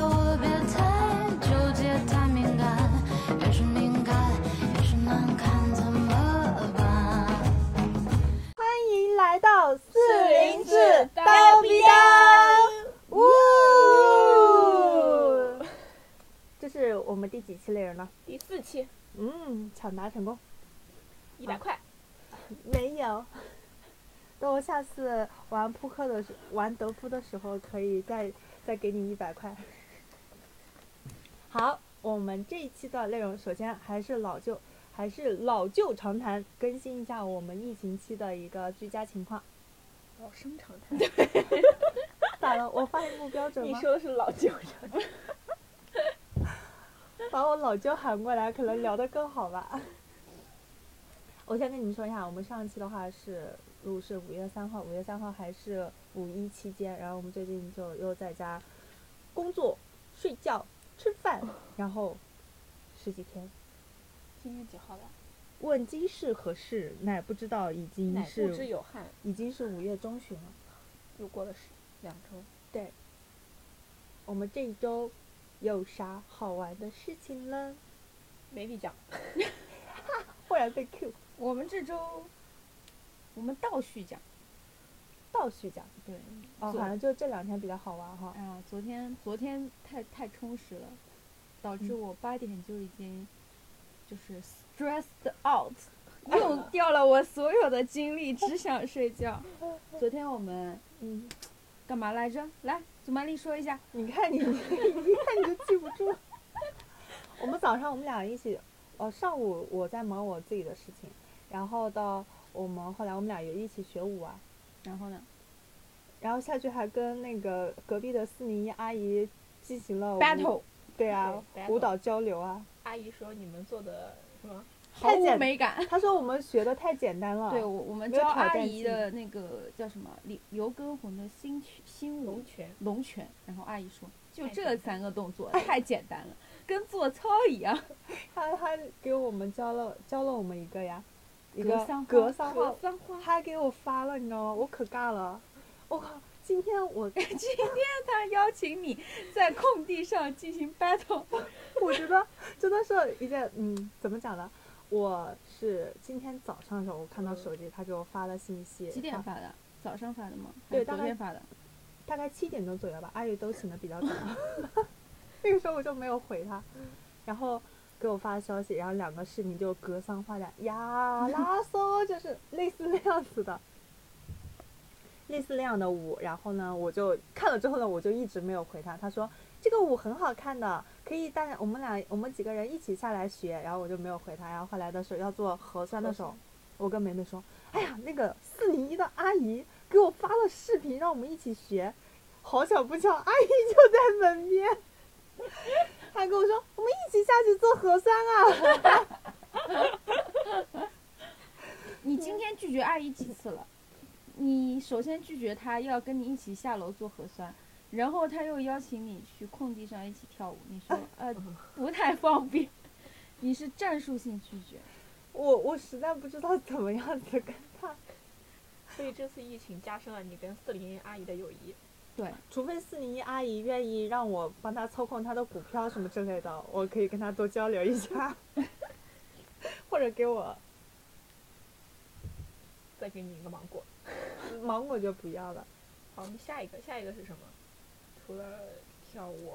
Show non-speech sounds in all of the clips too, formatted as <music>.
我别太纠结、太敏感，越是敏感越是难看，怎么办？欢迎来到四零四刀刀逼逼刀，呜！这是我们第几期内容了？第四期嗯，抢答成功。一百块，没有。等我下次玩扑克的时，玩德扑的时候，可以再再给你一百块。好，我们这一期的内容，首先还是老旧，还是老旧常谈，更新一下我们疫情期的一个居家情况。老生常谈。<laughs> 对咋了？我发音不标准吗你？说的是老旧常谈。把我老舅喊过来，可能聊得更好吧。<laughs> 我先跟你们说一下，我们上一期的话是录是五月三号，五月三号还是五一期间，然后我们最近就又在家工作、睡觉、吃饭，然后十几天。今天几号了？问今是何事，乃不知道已经乃不知是有汉，已经是五月中旬了。又过了十两周。对，我们这一周有啥好玩的事情呢？没必讲。<laughs> 忽然被 Q，我们这周，我们倒叙讲，倒叙讲。对，哦，昨好像就这两天比较好玩哈。哎呀，昨天昨天太太充实了，导致嗯我八点就已经就是 stressed out，<laughs> 用掉了我所有的精力，只想睡觉。<laughs> 昨天我们嗯，干嘛来着？来，祖玛丽说一下。你看你，<laughs> 一看你就记不住。我们早上我们俩一起，呃，上午我在忙我自己的事情，然后到我们后来我们俩也一起学舞啊，然后呢然后下去还跟那个隔壁的四零一阿姨进行了？battle 对啊，对，battle 舞蹈交流啊。阿姨说你们做的什么？毫无美感。她说我们学的太简单了。对，我我们教阿姨的那个叫什么刘刘畊宏的新曲新舞龙泉。龙泉，然后阿姨说就这三个动作 <laughs> 太简单了，跟做操一样。<laughs> 她她给我们教了教了我们一个呀，一个格桑花格桑花格，桑花。她还给我发了，你知道吗？我可尬了，我靠！今天我 <laughs> 今天他邀请你在空地上进行 battle，<laughs> 我觉得真的是一件，嗯，怎么讲呢？我是今天早上的时候，我看到手机，他给我发了信息，几点？发的？早上发的吗？对昨天发的。大概七点钟左右吧。阿姨都醒的比较早，<laughs> 那个时候我就没有回他，然后给我发消息，然后两个视频就格桑花的呀拉嗦，就是类似那样子的。类似那样的舞，然后呢，我就看了之后呢，我就一直没有回他。他说这个舞很好看的，可以大家我们俩我们几个人一起下来学，然后我就没有回他。然后后来的时候要做核酸的时候，我跟梅梅说，哎呀，那个四零一的阿姨给我发了视频，让我们一起学。好巧不巧，阿姨就在门边，她跟我说我们一起下去做核酸啊。<laughs> 你今天拒绝阿姨几次了？你首先拒绝她要跟你一起下楼做核酸，然后她又邀请你去空地上一起跳舞，你说 <laughs> 呃不太方便，你是战术性拒绝。我我实在不知道怎么样子跟她，所以这次疫情加深了你跟四零一阿姨的友谊。对，除非四零一阿姨愿意让我帮她操控她的股票什么之类的，我可以跟她多交流一下，<laughs> 或者给我再给你一个芒果。芒果就不要了。好，我们下一个，下一个是什么？除了跳舞，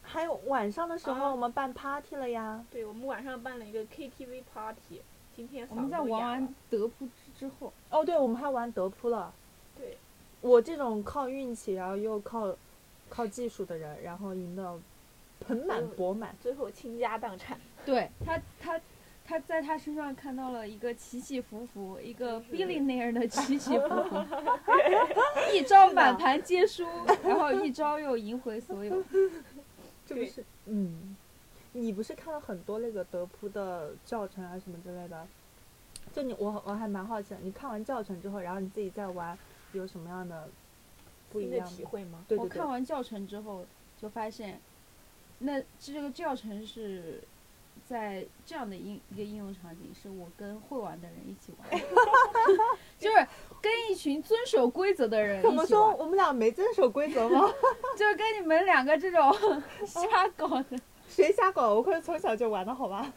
还有晚上的时候啊我们办 party 了呀，对我们晚上办了一个 KTV party。今天我们在玩完德扑之之后，哦对，我们还玩德扑了。对，我这种靠运气，然后又靠靠技术的人，然后赢得盆满嗯钵满。最后倾家荡产。<laughs> 对他他他在他身上看到了一个起起伏伏，一个是 billionaire 的起起伏伏，<laughs> 一招满盘皆输，然后一招又赢回所有。对 <laughs> 这不是嗯，你不是看了很多那个德扑的教程啊什么之类的？就你我我还蛮好奇的，你看完教程之后，然后你自己再玩，有什么样的不一样的样体会吗？对对对，我看完教程之后就发现，那这个教程是在这样的应一个应用场景，是我跟会玩的人一起玩，<laughs> 就是跟一群遵守规则的人怎么一起玩，说我们俩没遵守规则吗？<laughs> 就是跟你们两个这种 <laughs> 瞎搞的，谁瞎搞？我可是从小就玩的好吧？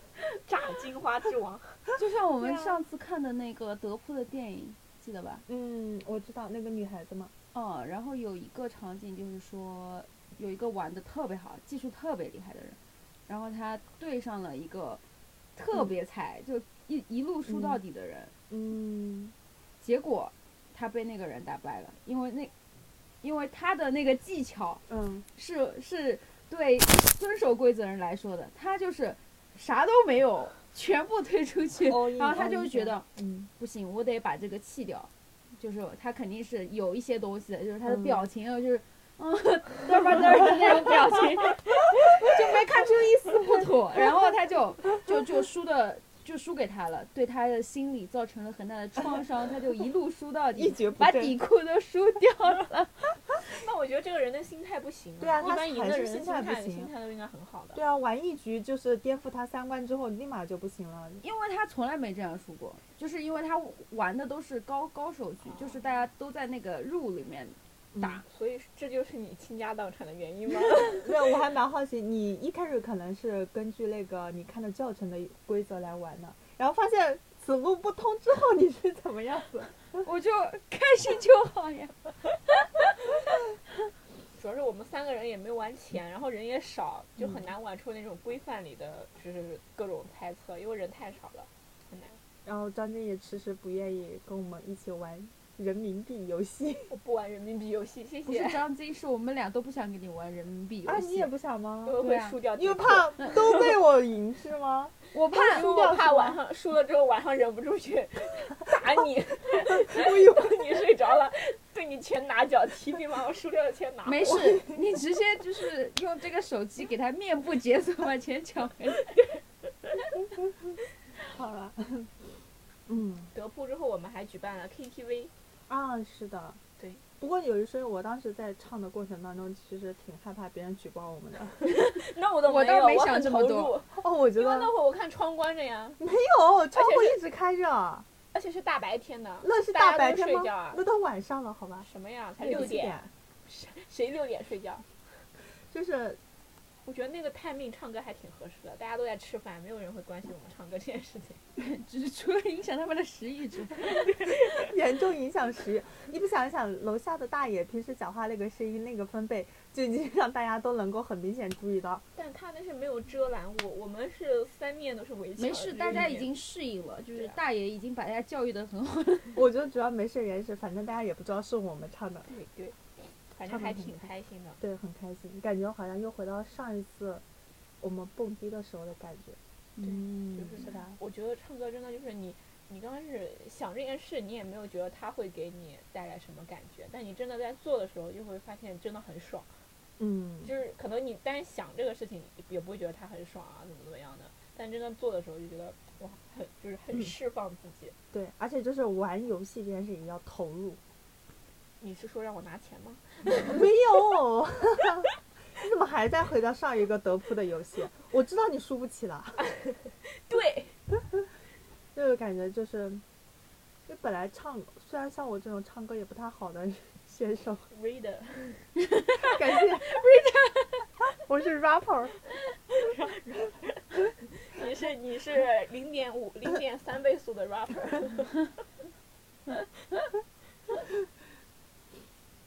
炸金花之王，就像我们上次看的那个德扑的电影，记得吧？嗯，我知道那个女孩子嘛。哦，然后有一个场景就是说，有一个玩的特别好、技术特别厉害的人，然后他对上了一个特别菜，就一一路输到底的人，嗯结果他被那个人打败了，因为那因为他的那个技巧嗯是是对遵守规则人来说的，他就是啥都没有，全部推出去，<laughs> 然后他就觉得嗯。不行，我得把这个弃掉，就是他肯定是有一些东西的，就是他的嗯。表情啊，就是嗯嘚吧嘚的那种表情，<laughs> 就没看出一丝不妥，然后他就就就输的就输给他了，对他的心理造成了很大的创伤，他就一路输到底，把蹶不振底裤都输掉了。<laughs> 那我觉得这个人的心态不行、对啊他一般赢的人心心态不行心态都应该很好的。对啊，玩一局就是颠覆他三观之后，立马就不行了。因为他从来没这样输过，就是因为他玩的都是高高手局，就是大家都在那个入里面打。所以这就是你倾家荡产的原因吗？<laughs> 对，我还蛮好奇，你一开始可能是根据那个你看的教程的规则来玩的，然后发现此路不通之后，你是怎么样子？<laughs> 我就开心就好呀。主要是我们三个人也没玩钱，然后人也少，就嗯很难玩出那种规范里的，就是各种猜测，因为人太少了，很难。然后张晶也迟迟不愿意跟我们一起玩人民币游戏。<laughs> 我不玩人民币游戏，谢不是谢。张晶，是我们俩都不想跟你玩人民币游啊，戏。你也不想吗因？为对啊会输掉底裤，因为怕都被我赢是吗？<laughs> 我怕因为我怕晚上输了之后晚上忍不住去 <laughs> 打你，我以为你睡着了，对你拳打脚踢，并把我输掉的钱拿。没事，你直接就是用这个手机给他面部解锁，把钱抢回来。好了。嗯德扑之后，我们还举办了 KTV，啊，是的。对。不过有一说一，我当时在唱的过程当中，其实挺害怕别人举报我们的。<laughs> 那我都我没有，倒没想这么多，<laughs> 哦，我觉得因为那会儿我看窗关着呀，没有，窗户一直开着，而且是大白天的，那是大白天吗都睡觉啊？那都晚上了，好吧？什么呀？才六点，谁六点睡觉？就是我觉得那个 timing 唱歌还挺合适的，大家都在吃饭，没有人会关心我们唱歌这件事情。<laughs> 只是除了影响他们的食欲之外，<laughs> 严重影响食欲。你不想一想，楼下的大爷平时讲话那个声音、那个分贝，就已经让大家都能够很明显注意到。但他那是没有遮拦我，我们是三面都是围墙。没事，大家已经适应了，就是大爷已经把大家教育的很好。<laughs> 我觉得主要没事原因是，反正大家也不知道是我们唱的，对对，反正还挺开心的。对，很开心，感觉好像又回到上一次我们蹦迪的时候的感觉。嗯就是是的我觉得唱歌真的就是你，你刚开始想这件事，你也没有觉得它会给你带来什么感觉，但你真的在做的时候，就会发现真的很爽。嗯，就是可能你单想这个事情，也不会觉得它很爽啊，怎么怎么样的，但真正做的时候就觉得哇，很就是很嗯释放自己。对，而且就是玩游戏这件事情要投入。你是说让我拿钱吗？<laughs> 没有，<laughs> 你怎么还在回到上一个德扑的游戏？我知道你输不起了。<laughs> 对，这个感觉就是，就本来唱，虽然像我这种唱歌也不太好的选手，reader，感谢 reader，我是 rapper，你是你是零点五零点三倍速的 rapper，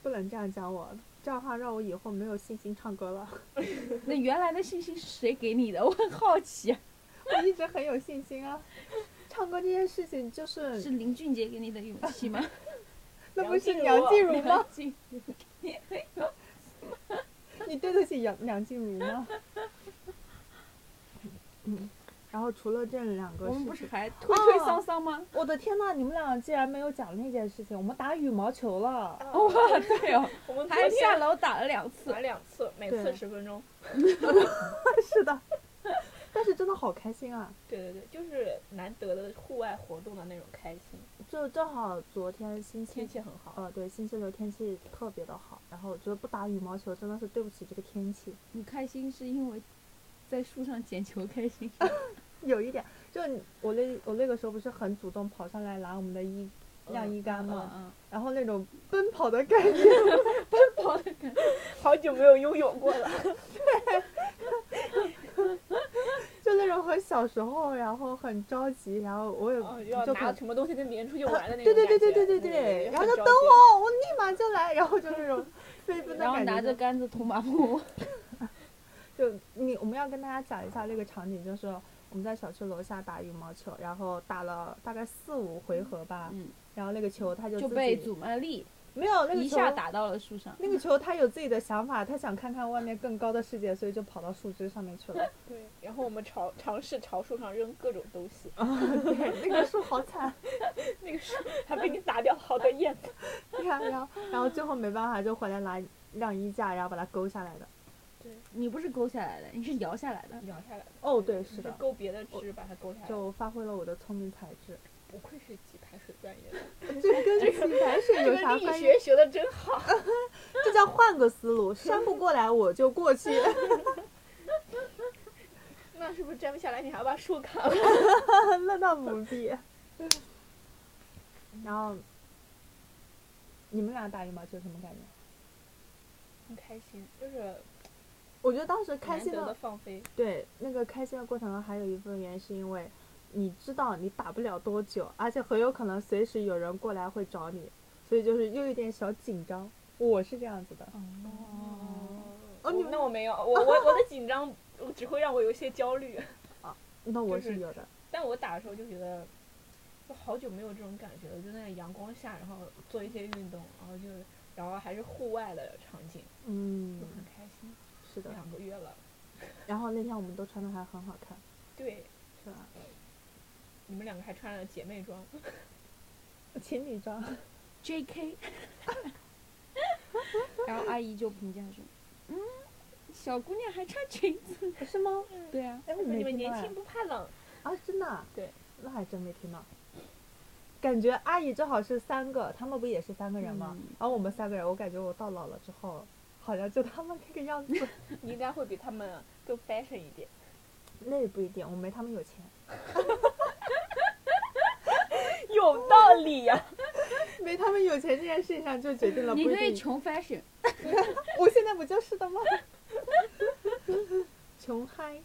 不能这样讲我，这样的话让我以后没有信心唱歌了。<laughs> 那原来的信心是谁给你的？<laughs> 我很好奇啊，我一直很有信心啊，唱歌这件事情就是，是林俊杰给你的勇气吗？<laughs> 那不是梁静茹吗？你对得起梁梁静茹吗？嗯，然后除了这两个我事情，们不是还推推哦桑桑吗？我的天呐，你们俩竟然没有讲那件事情，我们打羽毛球了。<laughs> 哇，对哦，我们还下楼打了两次打。两次，每次十分钟。<laughs> 是的，但是真的好开心啊！对对对，就是难得的户外活动的那种开心，就正好昨天星期天气很好。呃，对，星期六天气特别的好，然后我觉得不打羽毛球真的是对不起这个天气。你开心是因为在树上捡球开心。<laughs> 有一点，就我那我那个时候不是很主动跑上来拿我们的衣晾衣杆嘛？嗯然后那种奔跑的感觉，<laughs> 奔跑的感觉，好久没有拥有过了。对 <laughs> 就那种很小时候，然后很着急，然后我也哦，要拿什么东西跟别人出去玩的那种感觉。对对对对对对对，然后就等我，我立马就来，然后就那种飞奔的感觉就。拿着杆子捅马蜂。<laughs> 就你我们要跟大家讲一下那个场景，就是我们在小区楼下打羽毛球，然后打了大概四五回合吧，嗯，然后那个球他就就被祖曼丽没有那个球一下打到了树上。那个球他有自己的想法，他想看看外面更高的世界，所以就跑到树枝上面去了。<laughs> 对，然后我们朝尝试朝树上扔各种东西，<laughs> 对，那个树好惨。<laughs> 那个树还被你打掉了好多叶子。对呀、然后然后最后没办法就回来拿晾衣架，然后把它勾下来的。你不是勾下来的，你是摇下来的。摇下来的。哦，对，是的，勾别的枝把它勾下来。就发挥了我的聪明才智。不愧是棋牌水专业的，<laughs> 这跟洗白水有啥关系？学学的真好。<laughs> 这叫换个思路，扇不过来我就过去。<laughs> 那是不是摘不下来？你还要把树砍了？那倒不必。然后，你们俩打羽毛球什么感觉？很开心，就是我觉得当时开心的，放飞。对那个开心的过程中，还有一部分原因是因为你知道你打不了多久，而且很有可能随时有人过来会找你，所以就是又有点小紧张。我是这样子的，哦，哦你们那我没有，我我我的紧张只会让我有一些焦虑。<laughs> 啊那我是是有的。但我打的时候就觉得，我好久没有这种感觉了，就在那阳光下，然后做一些运动，然后就然后还是户外的场景，嗯就，很开心。是的。两个月了，<laughs> 然后那天我们都穿的还很好看，对，是吧？你们两个还穿了姐妹装，<laughs> 情侣装。<laughs> J.K. 然后阿姨就评价说：“嗯，小姑娘还穿裙子。是吗？”对啊，哎，我说你们年轻不怕冷，啊，真的啊？对，那还真没听到。感觉阿姨正好是三个，他们不也是三个人吗？嗯然后我们三个人，我感觉我到老了之后，好像就他们那个样子。<laughs> 你应该会比他们更 fashion 一点。那也不一定，我没他们有钱。<laughs> 有道理呀、<laughs> 没他们有钱这件事情上就决定了不你一定。可以穷 fashion。我现在不就是的吗？穷嗨。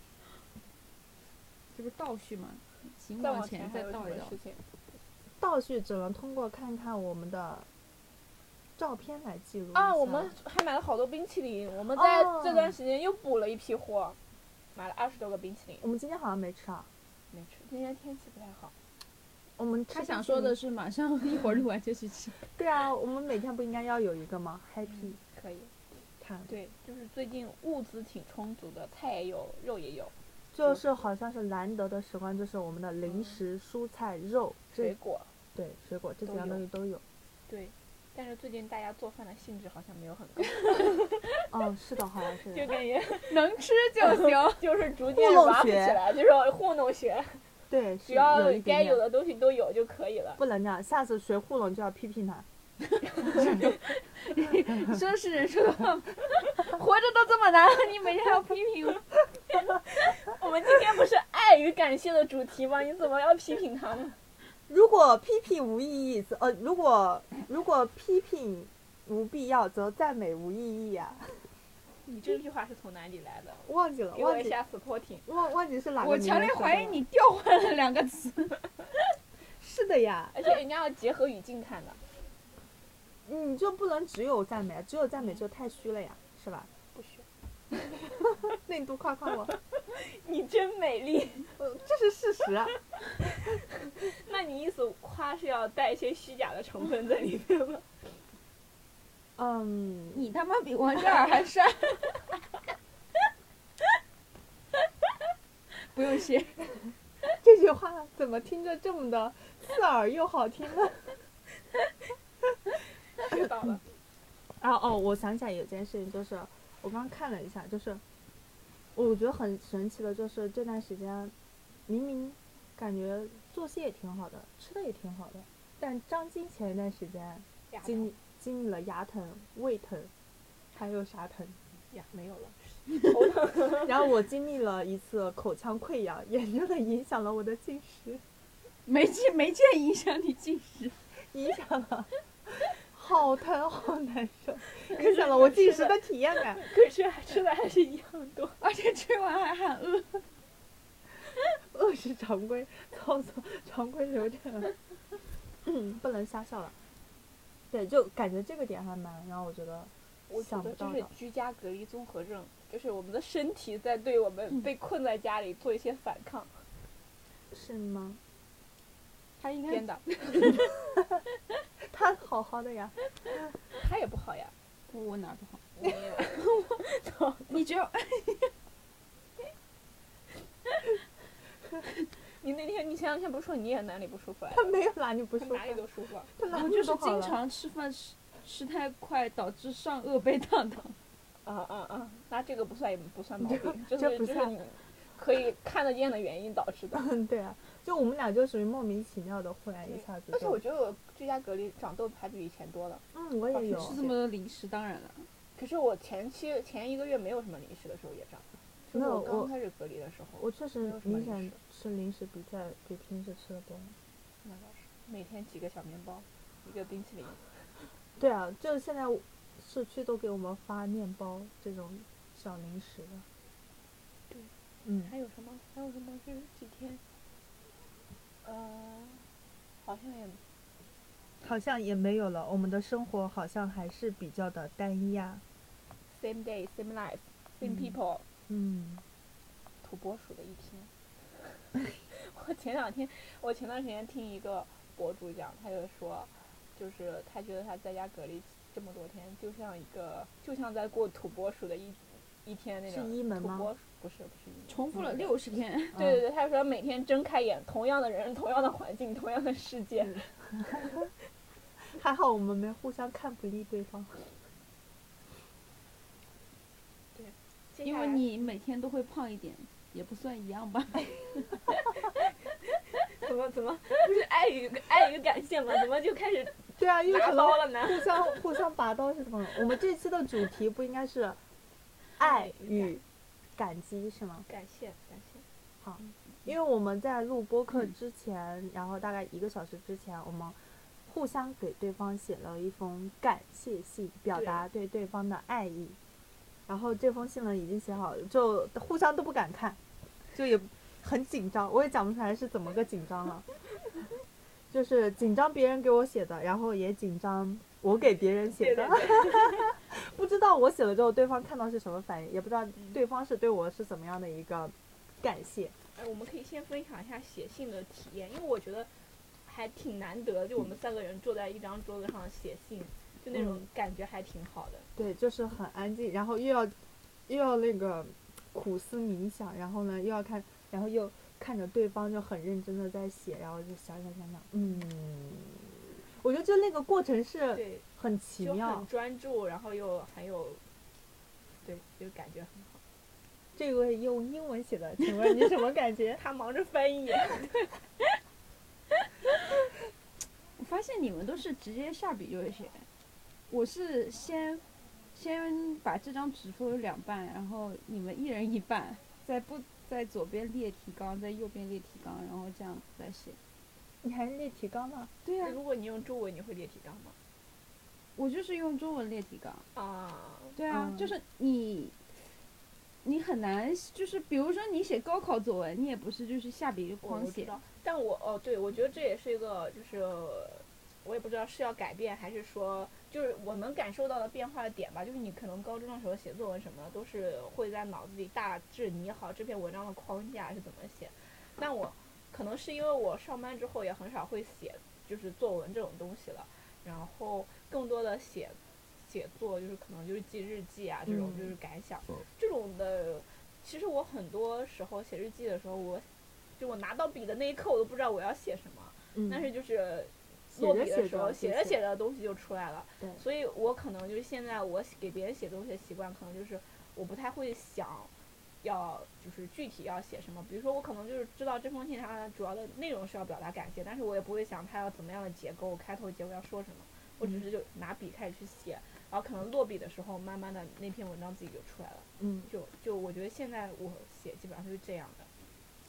这不是倒叙吗？请再往前还有再倒一倒？倒叙只能通过看看我们的照片来记录啊，我们还买了好多冰淇淋，我们在哦这段时间又补了一批货，买了二十多个冰淇淋，我们今天好像没吃啊。没吃。今天天气不太好，我们他想说的是，马上 <laughs> 一会儿录完就去吃。对啊，我们每天不应该要有一个吗？Happy 可以。看，对，就是最近物资挺充足的，菜也有，肉也有，就是好像是难得的时光，就是我们的零食、蔬菜、肉，水果，对水果这几样都有东西都有。对。但是最近大家做饭的兴致好像没有很高，<laughs> 哦，是的，好像是的。就感觉 <laughs> 能吃就行。<laughs> 就是逐渐玩不起学来，就是糊弄学，对，只要该有的东西都有就可以了。不能这样，下次学糊弄就要批评他。说是人说的话，活着都这么难了，你每天还要批评我？我们今天不是爱与感谢的主题吗？你怎么要批评他呢？如果批评无意义，则呃，如果如果批评无必要，则赞美无意义啊。你这句话是从哪里来的？<laughs> 忘记了，忘记给我一下 supporting。忘忘记是哪个我强烈怀疑。你调换了两个词。<laughs> 是的呀，而且人家要结合语境看的，你就不能只有赞美，只有赞美就太虚了呀，是吧？不需。<laughs> 那你多夸夸我，<laughs> 你真美丽。<laughs> 呃这是事实啊。<laughs> 那你意思夸是要带一些虚假的成分在里面吗？嗯，你他妈比王嘉尔还帅。不用谢。这句话怎么听着这么的刺耳又好听呢？知道了。啊哦，我想起来有件事情，就是我刚刚看了一下，就是我觉得很神奇的，就是这段时间明明感觉作息也挺好的，吃的也挺好的，但张晶前一段时间经历经历了牙疼、胃疼，还有啥疼？呀，没有了，头疼。然后我经历了一次口腔溃疡，严重的影响了我的进食，没见没见影响你进食，影响了，好疼好难受，可想了我进食的体验感。可是还吃的还是一样多。而且吃完还喊饿。饿是常规操作，常规流程，嗯，不能瞎笑了。对，就感觉这个点还蛮让我觉得我觉想不得这是。居家隔离综合症，就是我们的身体在对我们被困在家里做一些反抗。是吗？他应编该的，<laughs> 他好好的呀，他也不好呀。我哪不好？我操！你只有你那天你前两天不是说你也哪里不舒服来他？没有哪里不舒服，哪里都舒服啊。他哪里我就是经常吃饭吃吃太快，导致上颚被烫到。啊啊啊！那这个不算不算毛病，就这不算是就是你可以看得见的原因导致的。嗯，<laughs> 对啊，就我们俩就属于莫名其妙的，忽然一下子就。而且我觉得我居家隔离长痘还比以前多了。嗯，我也有。吃这么多零食，当然了。可是我前期前一个月没有什么零食的时候也长，就是我没有我刚开始隔离的时候，我确实没有什么明显吃零食比在比平时吃的多。那倒是每天几个小面包，一个冰淇淋。对啊，就是现在社区都给我们发面包这种小零食了。对，嗯，还有什么？还有什么？这几天，呃，好像也好像也没有了。我们的生活好像还是比较的单一啊。same day, same life, same 嗯 people，、嗯，土拨鼠的一天。<laughs> 我前两天，我前段时间听一个博主讲，他就说，就是他觉得他在家隔离这么多天，就像一个，就像在过土拨鼠的一一天那是。一门吗土拨鼠不是不是一门重复了嗯六十天，<laughs> 对对对，他说每天睁开眼，同样的人，同样的环境，<laughs> 同样的世界。<laughs> 还好我们没互相看不腻对方。对因为你每天都会胖一点，也不算一样吧。怎么怎么不是爱与爱与感谢吗？怎么就开始对啊，因为拿可能刀了呢？互相互相拔刀是怎么？我们这期的主题不应该是爱与感激是吗？感谢感谢。好，因为我们在录播课之前，然后大概一个小时之前，我们互相给对方写了一封感谢信，表达对对方的爱意。然后这封信呢已经写好了，就互相都不敢看，就也很紧张，我也讲不出来是怎么个紧张了。就是紧张别人给我写的，然后也紧张我给别人写的，<laughs> 不知道我写了之后对方看到是什么反应，也不知道对方是对我是怎么样的一个感谢。哎，我们可以先分享一下写信的体验，因为我觉得还挺难得，就我们三个人坐在一张桌子上写信，就那种嗯感觉还挺好的。对，就是很安静，然后又要又要那个苦思冥想，然后呢又要看，然后又看着对方就很认真的在写，然后就想想想想，嗯，我觉得就那个过程是，很奇妙很。专注，然后又很有，对，就感觉很好。这位用英文写的，请问你什么感觉？<laughs> 他忙着翻译，<laughs> 我发现你们都是直接下笔就会写，我是先先把这张纸分为两半，然后你们一人一半，在不在左边列提纲，在右边列提纲，然后这样再写。你还是列提纲呢？对呀、如果你用中文，你会列提纲吗？我就是用中文列提纲。啊，对啊，嗯就是你，你很难，就是比如说你写高考作文，你也不是就是下笔就我狂写，但我哦，对，我觉得这也是一个，就是我也不知道是要改变，还是说就是我能感受到的变化的点吧。就是你可能高中的时候写作文什么的，都是会在脑子里大致拟好这篇文章的框架是怎么写。但我可能是因为我上班之后也很少会写，就是作文这种东西了，然后更多的写写作就是可能就是记日记啊这种嗯就是感想、这种的。其实我很多时候写日记的时候，我就我拿到笔的那一刻，我都不知道我要写什么，嗯但是就是落笔的时候，写着写着东西就出来了。对所以我可能就是现在我给别人写东西的习惯，可能就是我不太会想要就是具体要写什么。比如说我可能就是知道这封信它主要的内容是要表达感谢，但是我也不会想它要怎么样的结构，开头结尾要说什么。我只是就拿笔开始去写，然后可能落笔的时候，慢慢的那篇文章自己就出来了。嗯，就就我觉得现在我写基本上就是这样的，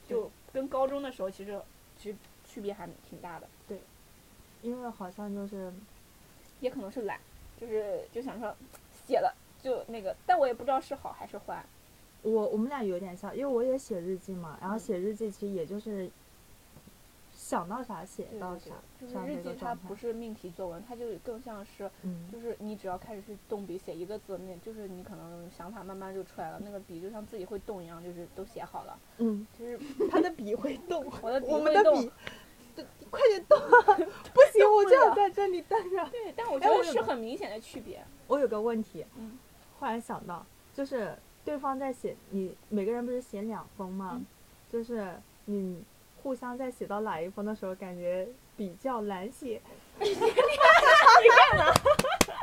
就跟高中的时候其实其实区别还挺大的，对因为好像就是也可能是懒，就是就想说写了就那个，但我也不知道是好还是坏。我我们俩有点像，因为我也写日记嘛，然后嗯写日记其实也就是想到啥写到啥对，就是日记它不。是命题作文，它就更像是嗯，就是你只要开始去动笔写一个字，那就是你可能想法慢慢就出来了，那个笔就像自己会动一样，就是都写好了。嗯，就是他的笔会动，我的笔我们会动的笔，对快点动啊！<laughs> 不行，我就要在这里待着。对，但我觉得是很明显的区别。我有个问题，嗯忽然想到，就是对方在写你每个人不是写两封吗？嗯就是你互相在写到哪一封的时候，感觉比较难写。<laughs> 你干嘛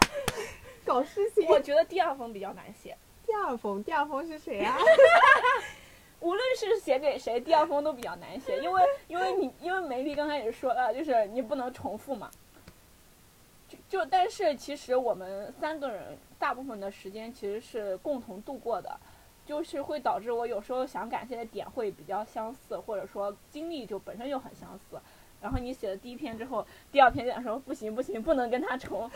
<laughs> 搞事情。我觉得第二封比较难写，第二封，第二封是谁啊？<laughs> 无论是写给谁，第二封都比较难写，因为因为你因为梅丽刚开始说了，就是你不能重复嘛。就就但是其实我们三个人大部分的时间其实是共同度过的，就是会导致我有时候想感谢的点会比较相似，或者说经历就本身就很相似。然后你写了第一篇之后，第二篇就想说不行不行，不能跟他重，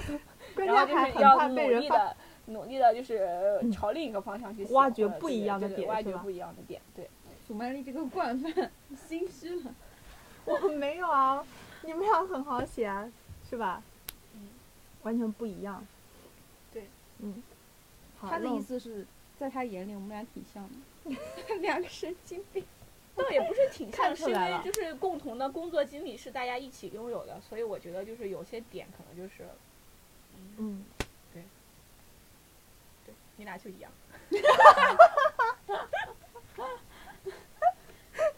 关然后键还很就是要。努力的努力的，就是朝另一个方向去写挖掘不一样的对对点挖掘不一样的点，对。鼠麦丽这个惯犯心虚了。<laughs> 我没有啊，你们俩很好写啊，是吧？嗯，完全不一样。对，嗯。好他的意思是在他眼里我们俩挺像的，<laughs> 两个神经病。<laughs> 倒也不是挺看像，是因为就是共同的工作经历是大家一起拥有的，所以我觉得就是有些点可能就是，嗯，对你俩就一样。<laughs>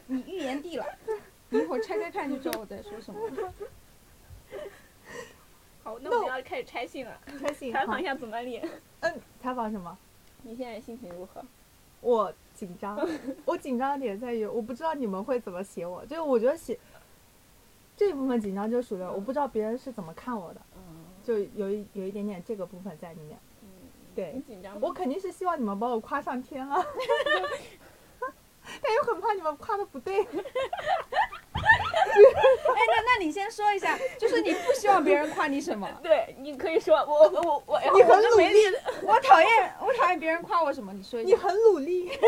你预言帝了，你一会儿拆开看就知道我在说什么。好，那我们要开始拆信了，拆信。<laughs> 采访一下祖曼丽，<laughs> 嗯，采访什么？你现在心情如何？我紧张，<laughs> 我紧张的点在于我不知道你们会怎么写我，就是我觉得写这一部分紧张就属于我不知道别人是怎么看我的，嗯就有一有一点点这个部分在里面。嗯，对你，紧张吗？我肯定是希望你们把我夸上天了，但又很怕你们夸的不对。哎，那那你先说一下，就是你不希望别人夸你什么？对，你可以说我我我我，你很努力，我讨厌我讨厌别人夸我什么？你说一你。很努力，<laughs>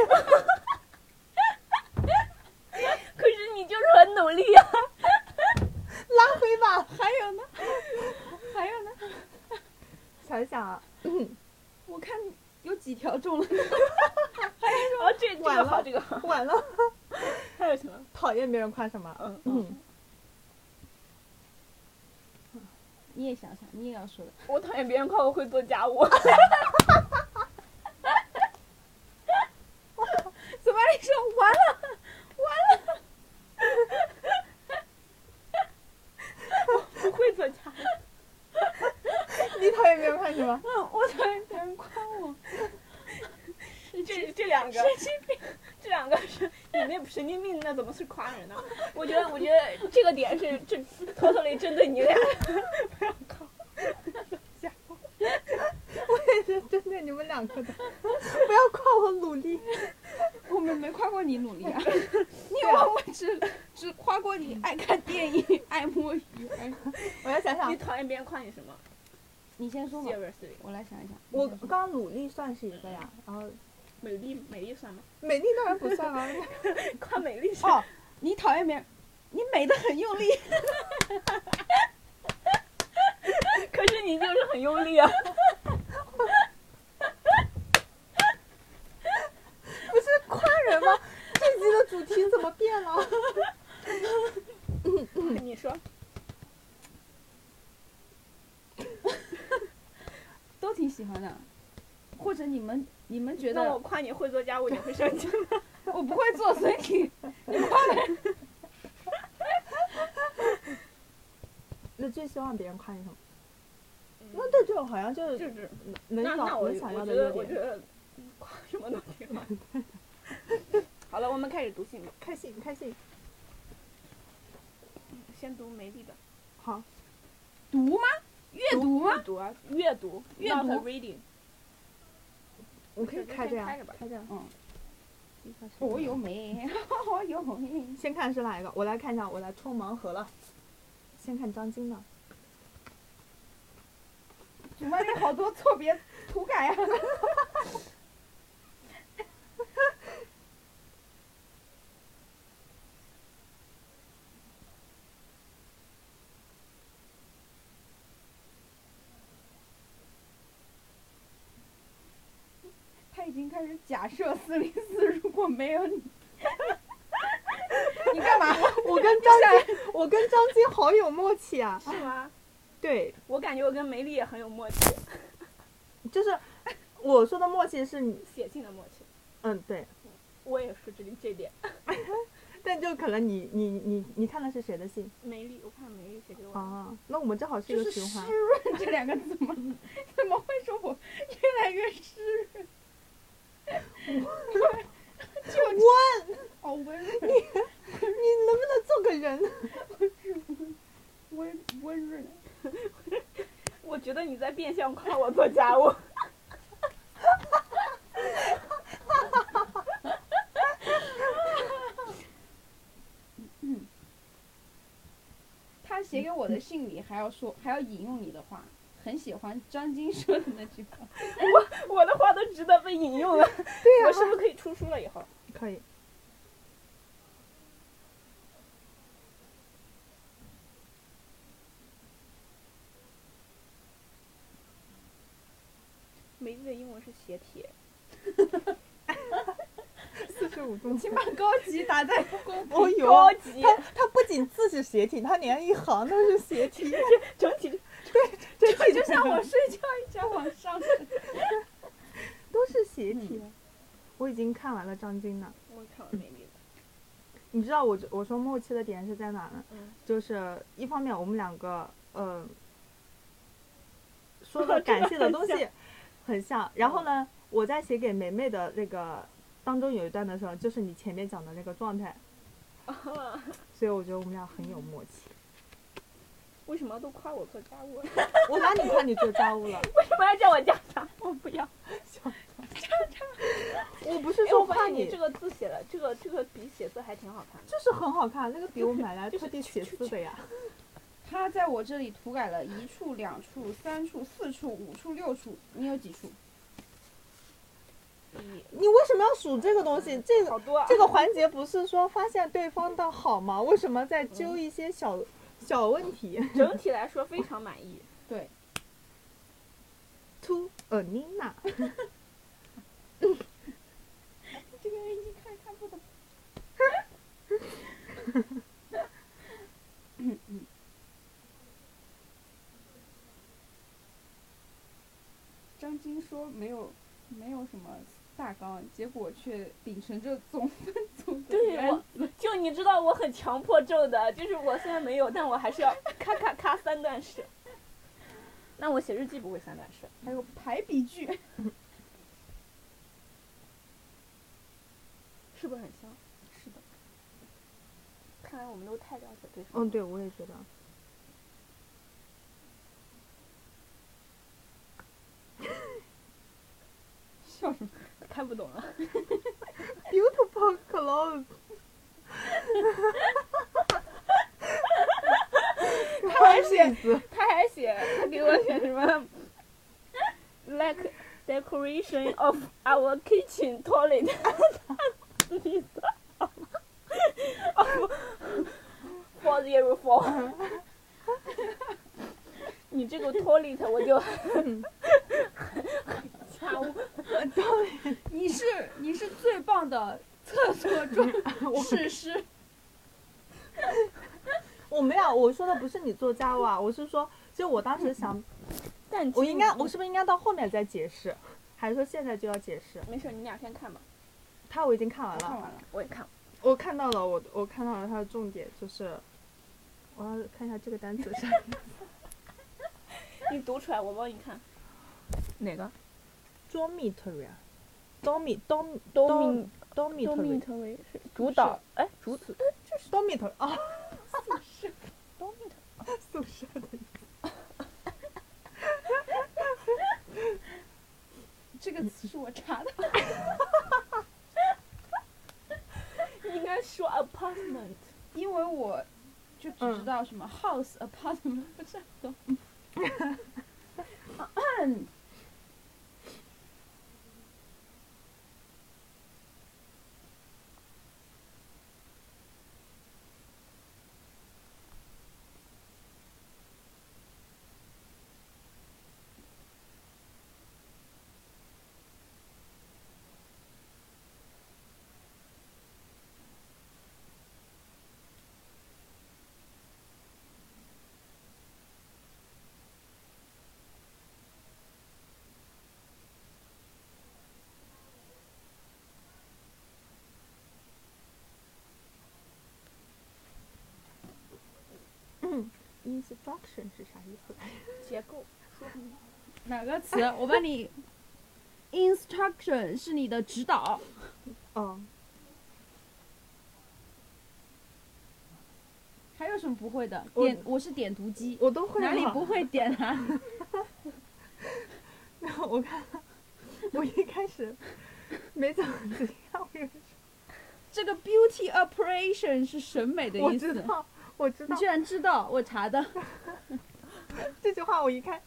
可是你就是很努力啊。拉黑吧。还有呢？还有呢？想想啊，我看有几条中了。<laughs> 哦，这这完了个好，这个好。完了，<laughs> 还有什么？讨厌别人夸什么？嗯嗯，你也想想，你也要说的。我讨厌别人夸我会做家务。<laughs> 怎么你说完了？不会做家务。你讨厌别人夸什么？嗯，<laughs> 我讨厌别人夸我。<laughs> 这这两个神经病。这两个是你那神经病，那怎么是夸人呢？我觉得，我觉得这个点是这偷偷的针对你俩。<laughs> 不要夸。我也是针对你们两个的，不要夸我努力。我们没夸过你努力啊，你我们只只夸过你爱看电影、爱摸鱼。哎我要想想你，讨厌别人夸你什么你先说吧，我来想一想。我刚刚努力算是一个呀，然后美丽美丽算吗？美丽当然不算啊。<laughs> 夸美丽算。哦，你讨厌别人，你美的很用力。<laughs> 可是你就是很用力啊。<laughs> 不是夸人吗？这集的主题怎么变了？你说。都挺喜欢的，或者你们觉得那我夸你会做家务，你会生气吗？<laughs> 我不会做，所以你 <laughs> 你夸的那最希望别人夸你什么？那对这种好像就是就是能那那我找能想要的优点。我觉得夸什么都挺好。<laughs> 好了，我们开始读信吧。开信开信，先读梅丽的。好，读吗？阅读吗？读啊，阅读，阅读 not reading。你可以开着呀开着吧，开着。嗯，我有没，<laughs> 我有没。先看是哪一个？我来看一下，我来抽盲盒了。先看张晶的，主班里好多错别涂改啊！<laughs> 开始假设四零四如果没有你，<laughs> 你干嘛？我跟张晶，我跟张晶好有默契啊！是吗？对，我感觉我跟梅丽也很有默契，<laughs> 就是我说的默契是你，写信的默契。嗯，对，我也是这里这点。<laughs> 但就可能你你你你看的是谁的信梅丽，我看梅丽写给我的。啊？那我们正好是一个循环湿。润这两个字吗？怎么会说我越来越湿润？就温，好温润，你能不能做个人？温温润。我觉得你在变相夸我做家务。他写给我的信里还要说，还要引用你的话，很喜欢张晶说的那句话。我我的话都值得被引用了。<laughs> 对我是不是可以出书了以后？可以。梅丽的英文是斜体。四十五度，请把高级打在公哦哟高，级，他他不仅字是斜体，他连一行都是斜体，<laughs> 整体就像我睡觉一直往上升。<laughs> 都是斜体。我已经看完了张晶的，我看了。你知道我我说默契的点是在哪呢？嗯，就是一方面我们两个呃说的 <laughs> 感谢的东西很像，然后呢，我在写给梅梅的那个当中有一段的时候，就是你前面讲的那个状态，所以我觉得我们俩很有默契。为什么都夸我做家务？<laughs> 我哪里夸你做家务了？<laughs> 为什么要叫我家长？我不要。我不是哎，说夸你这个字写的，这个这个笔写字还挺好看的。就是很好看，那个笔我买来特地写字的呀。他在我这里涂改了一处、两处、三处、四处、五处、六处，你有几处？一，你为什么要数这个东西？这个啊。这个环节不是说发现对方的好吗？为什么在揪一些小小问题整体来说非常满意。<laughs> 对，？To Anina，<laughs> 这个人一看看不懂。张晶说没有没有什么大纲，结果却秉承着总分总的对原我，就你知道我很强迫症的，就是我虽然没有，但我还是要咔咔咔三段式。那我写日记不会三段式。还有排比句，是不是很像？是的，看来我们都太了解对方。嗯，对，我也觉得。笑什么？看不懂了。Beautiful clothes，他还写，他还写，他给我写什么？Like decoration of our kitchen toilet。Four zero four。你这个 toilet 我就很很家务。你是你是最棒的厕所中 <laughs> 史诗。<laughs> 我没有，我说的不是你做家务啊，我是说，就我当时想，<coughs> 但我应该，我是不是应该到后面再解释，还是说现在就要解释？没事，你俩先看吧。他我已经看完了，我看完了，我也看。我看到了，我我看到了他的重点就是，我要看一下这个单词是 <laughs> 你读出来，我帮你看。哪个 dormitory 啊，dormi dom Domi- dormitory dormitory 是主导，哎，主子 dormitory 啊，dormitory 宿舍的这个词是我查的。应该说 apartment，因为我就只知嗯道什么 house、apartment，不知是啥意思？结构。哪个词？我帮你。Instruction 是你的指导，哦，还有什么不会的？点我是点读机，我都会哪里不会点啊？<laughs> 然后我看，我一开始没怎么仔细这个 beauty operation 是审美的意思。知道，我知道你居然知道？我查的。<laughs> 这句话，我一开，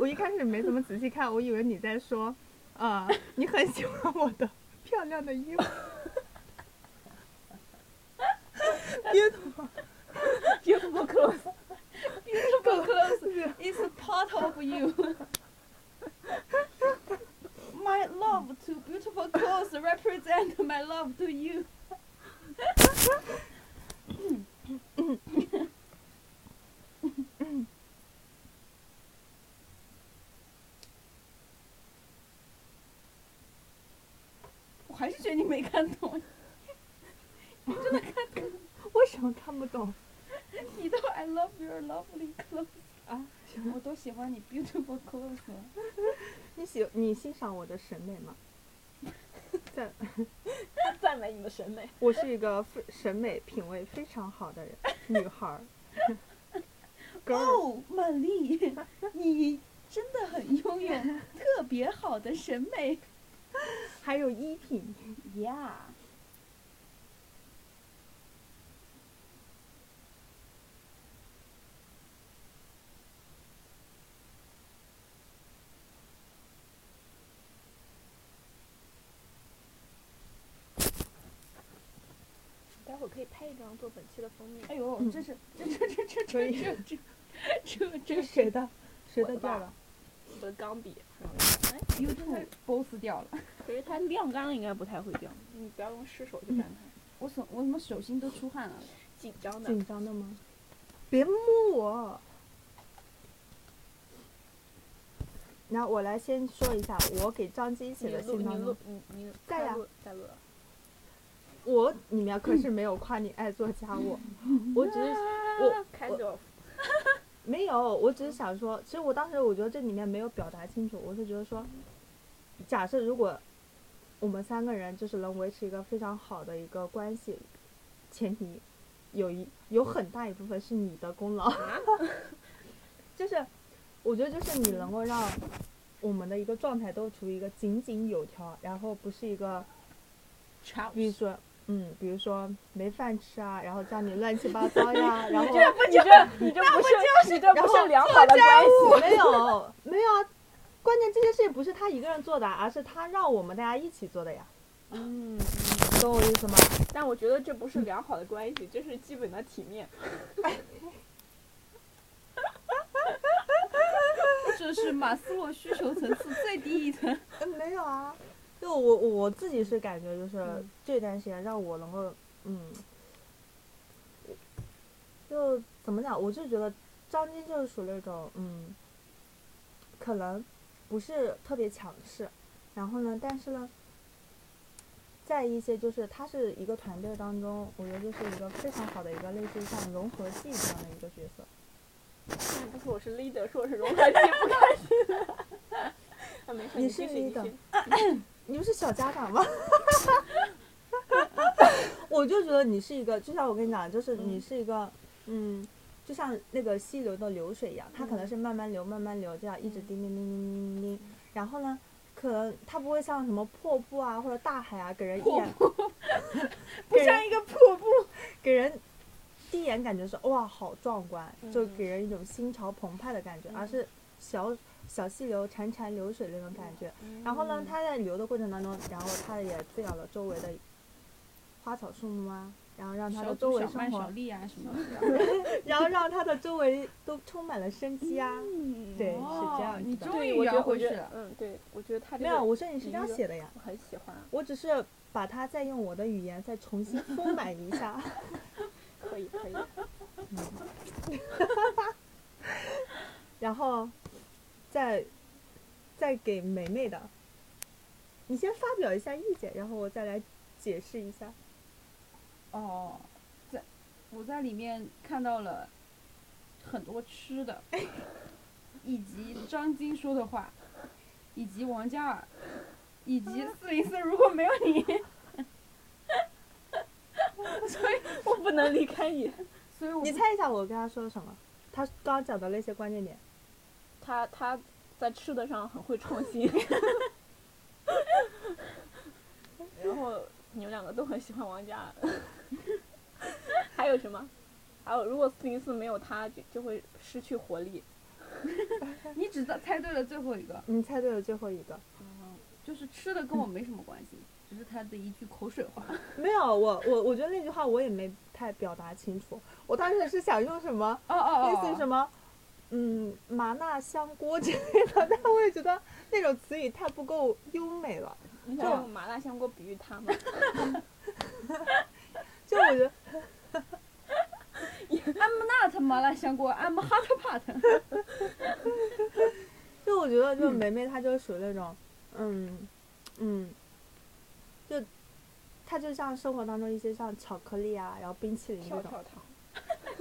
我一开始没怎么仔细看，我以为你在说，啊、你很喜欢我的漂亮的衣服。<laughs> Beautiful，Beautiful clothes。Beautiful clothes is part of you. My love to beautiful clothes represent my love to you. 我还是觉得你没看懂，为什么看不懂你都 I love your lovely clothes，啊？我都喜欢你 beautiful clothes 了。你喜你欣赏我的审美吗？<laughs> 赞，<laughs> 赞美你的审美。<laughs> 我是一个非审美品味非常好的人，女孩儿。哦，曼丽，你真的很拥有特别好的审美还有衣品，呀。拍一张做本期的封面。哎呦，嗯这是这这这这这这这 <laughs> 这这谁的？谁的掉了？我的钢笔，哎，YouTube boss 掉了。可是它晾干了应该不太会掉，你不要用湿手去沾它，我手我怎么手心都出汗了？紧张的。紧张的吗？别摸我。那我来先说一下我给张晶写你的信当中，你你在呀再录再录。我里面可是没有夸你爱做家务，我只是我 <laughs> 没有，我只是想说，其实我当时我觉得这里面没有表达清楚，我是觉得说，假设如果我们三个人就是能维持一个非常好的一个关系，前提有一有很大一部分是你的功劳，<laughs> 就是我觉得就是你能够让我们的一个状态都处于一个井井有条，然后不是一个比如说。嗯，比如说没饭吃啊，然后叫你乱七八糟呀，<laughs> 然后你这你这你这不是你这不是良好的关系。<laughs> 没有没有啊，关键这些事情不是他一个人做的，而是他让我们大家一起做的呀，嗯，懂我意思吗？但我觉得这不是良好的关系，这是基本的体面。<laughs> 这是马斯洛需求层次最低一层。嗯，没有啊，就我我自己是感觉就是嗯这段时间让我能够嗯，就怎么讲，我就觉得张晶就是属于那种嗯，可能不是特别强势，然后呢，但是呢。在一些就是他是一个团队当中，我觉得就是一个非常好的一个类似于像融合剂这样的一个角色。现在不是我是 leader，说我是融合剂，不开心了。<laughs> 啊，没事，你是 leader <laughs> 你不是小家长吗？<laughs> 我就觉得你是一个，就像我跟你讲，就是你是一个，嗯，就像那个溪流的流水一样，它可能是慢慢流，慢慢流，这样一直叮叮叮叮叮叮叮，然后呢，可能它不会像什么瀑布啊或者大海啊，给人一眼，<laughs> 不像一个瀑布，给人第一眼感觉是哇好壮观，就嗯。给人一种心潮澎湃的感觉，而嗯。是小小溪流潺潺流水那种感觉。嗯然后呢，它在流的过程当中，然后它也滋养了周围的花草树木啊，然后让它的周围生活，小丽啊什么的。<laughs> <laughs> 然后让它的周围都充满了生机啊。嗯对是这样哦子的对，你终于我觉得，我圆回去了。嗯，对，我觉得他这没有，我说你是这样写的呀，我很喜欢，我只是把它再用我的语言再重新丰满一下。可 <laughs> 以可以。然后再再给梅梅的，你先发表一下意见，然后我再来解释一下。哦，在我在里面看到了很多吃的，以及张晶说的话，以及王嘉尔，以及四零四如果没有你，<laughs> 所以我不能离开你。所以我你猜一下我跟他说了什么？他刚刚讲的那些关键点。他他在吃的上很会创新，<laughs> 然后你们两个都很喜欢王嘉尔。<laughs> 还有什么？还有，如果四零四没有他，就就会失去活力。你只猜对了最后一个，你猜对了最后一个。就是吃的跟我没什么关系，只是他的一句口水话。<laughs> 没有，我我我觉得那句话我也没太表达清楚。我当时是想用什么，哦哦类似于什么，嗯，麻辣香锅之类的，但我也觉得那种词语太不够优美了。你想用麻辣香锅比喻他吗？<laughs> 就我觉得，<laughs> I'm not 麻辣香锅，I'm hot pot。<laughs> 就我觉得，就梅梅她就属于那种，嗯，嗯，就她就像生活当中一些像巧克力啊，然后冰淇淋这种跳跳糖。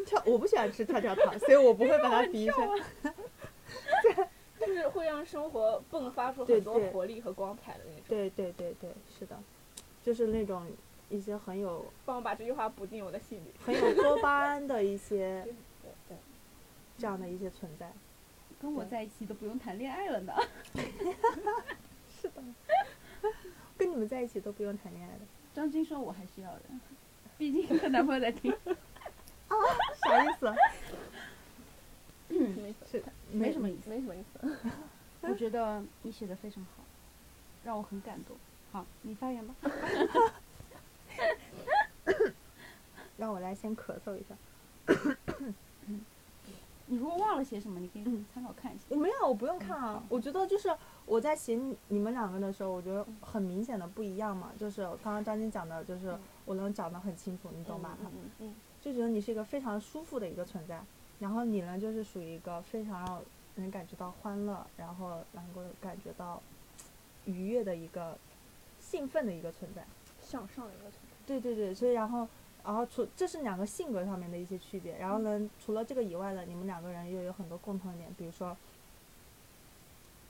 跳，我不喜欢吃跳跳糖，所以我不会把它比喻成。<laughs> <laughs> 就是会让生活迸发出很多活力和光彩的那种。对对对对，是的，就是那种一些很有 <laughs> 帮我把这句话补进我的心里。很有多巴胺的一些对对对，这样的一些存在。跟我在一起都不用谈恋爱了呢。是的，跟你们在一起都不用谈恋爱的，张晶说我还是要的，毕竟她男朋友在听。啥意思？什么意思？没什么意思。没什么意思。<laughs> 我觉得你写的非常好，让我很感动。好，你发言吧。<laughs> 让我来先咳嗽一下。<coughs> 你如果忘了写什么，你可以嗯参考看一下。我没有，我不用看啊。我觉得就是我在写你你们两个的时候，我觉得很明显的不一样嘛。就是刚刚张晶讲的，就是嗯我能讲得很清楚，你懂吧？嗯嗯嗯就觉得你是一个非常舒服的一个存在，然后你呢就是属于一个非常让人感觉到欢乐，然后能够感觉到愉悦的一个兴奋的一个存在。向上的一个存在。对对对，所以然后然后除这是两个性格上面的一些区别，然后呢，除了这个以外呢，你们两个人又有很多共同点，比如说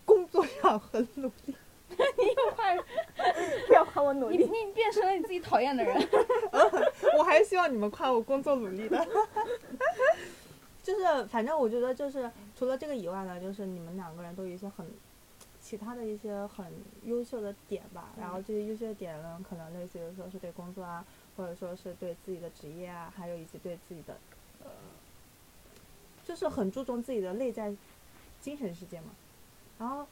工作上很努力，<laughs> 不 <laughs> 要夸我努你力。你变成了你自己讨厌的人。<laughs> 我还是希望你们夸我工作努力的。就是反正我觉得就是除了这个以外呢，就是你们两个人都有一些很其他的一些很优秀的点吧。然后这些优秀的点呢，可能类似于说是对工作啊，或者说是对自己的职业啊，还有以及对自己的呃，就是很注重自己的内在精神世界嘛。然后，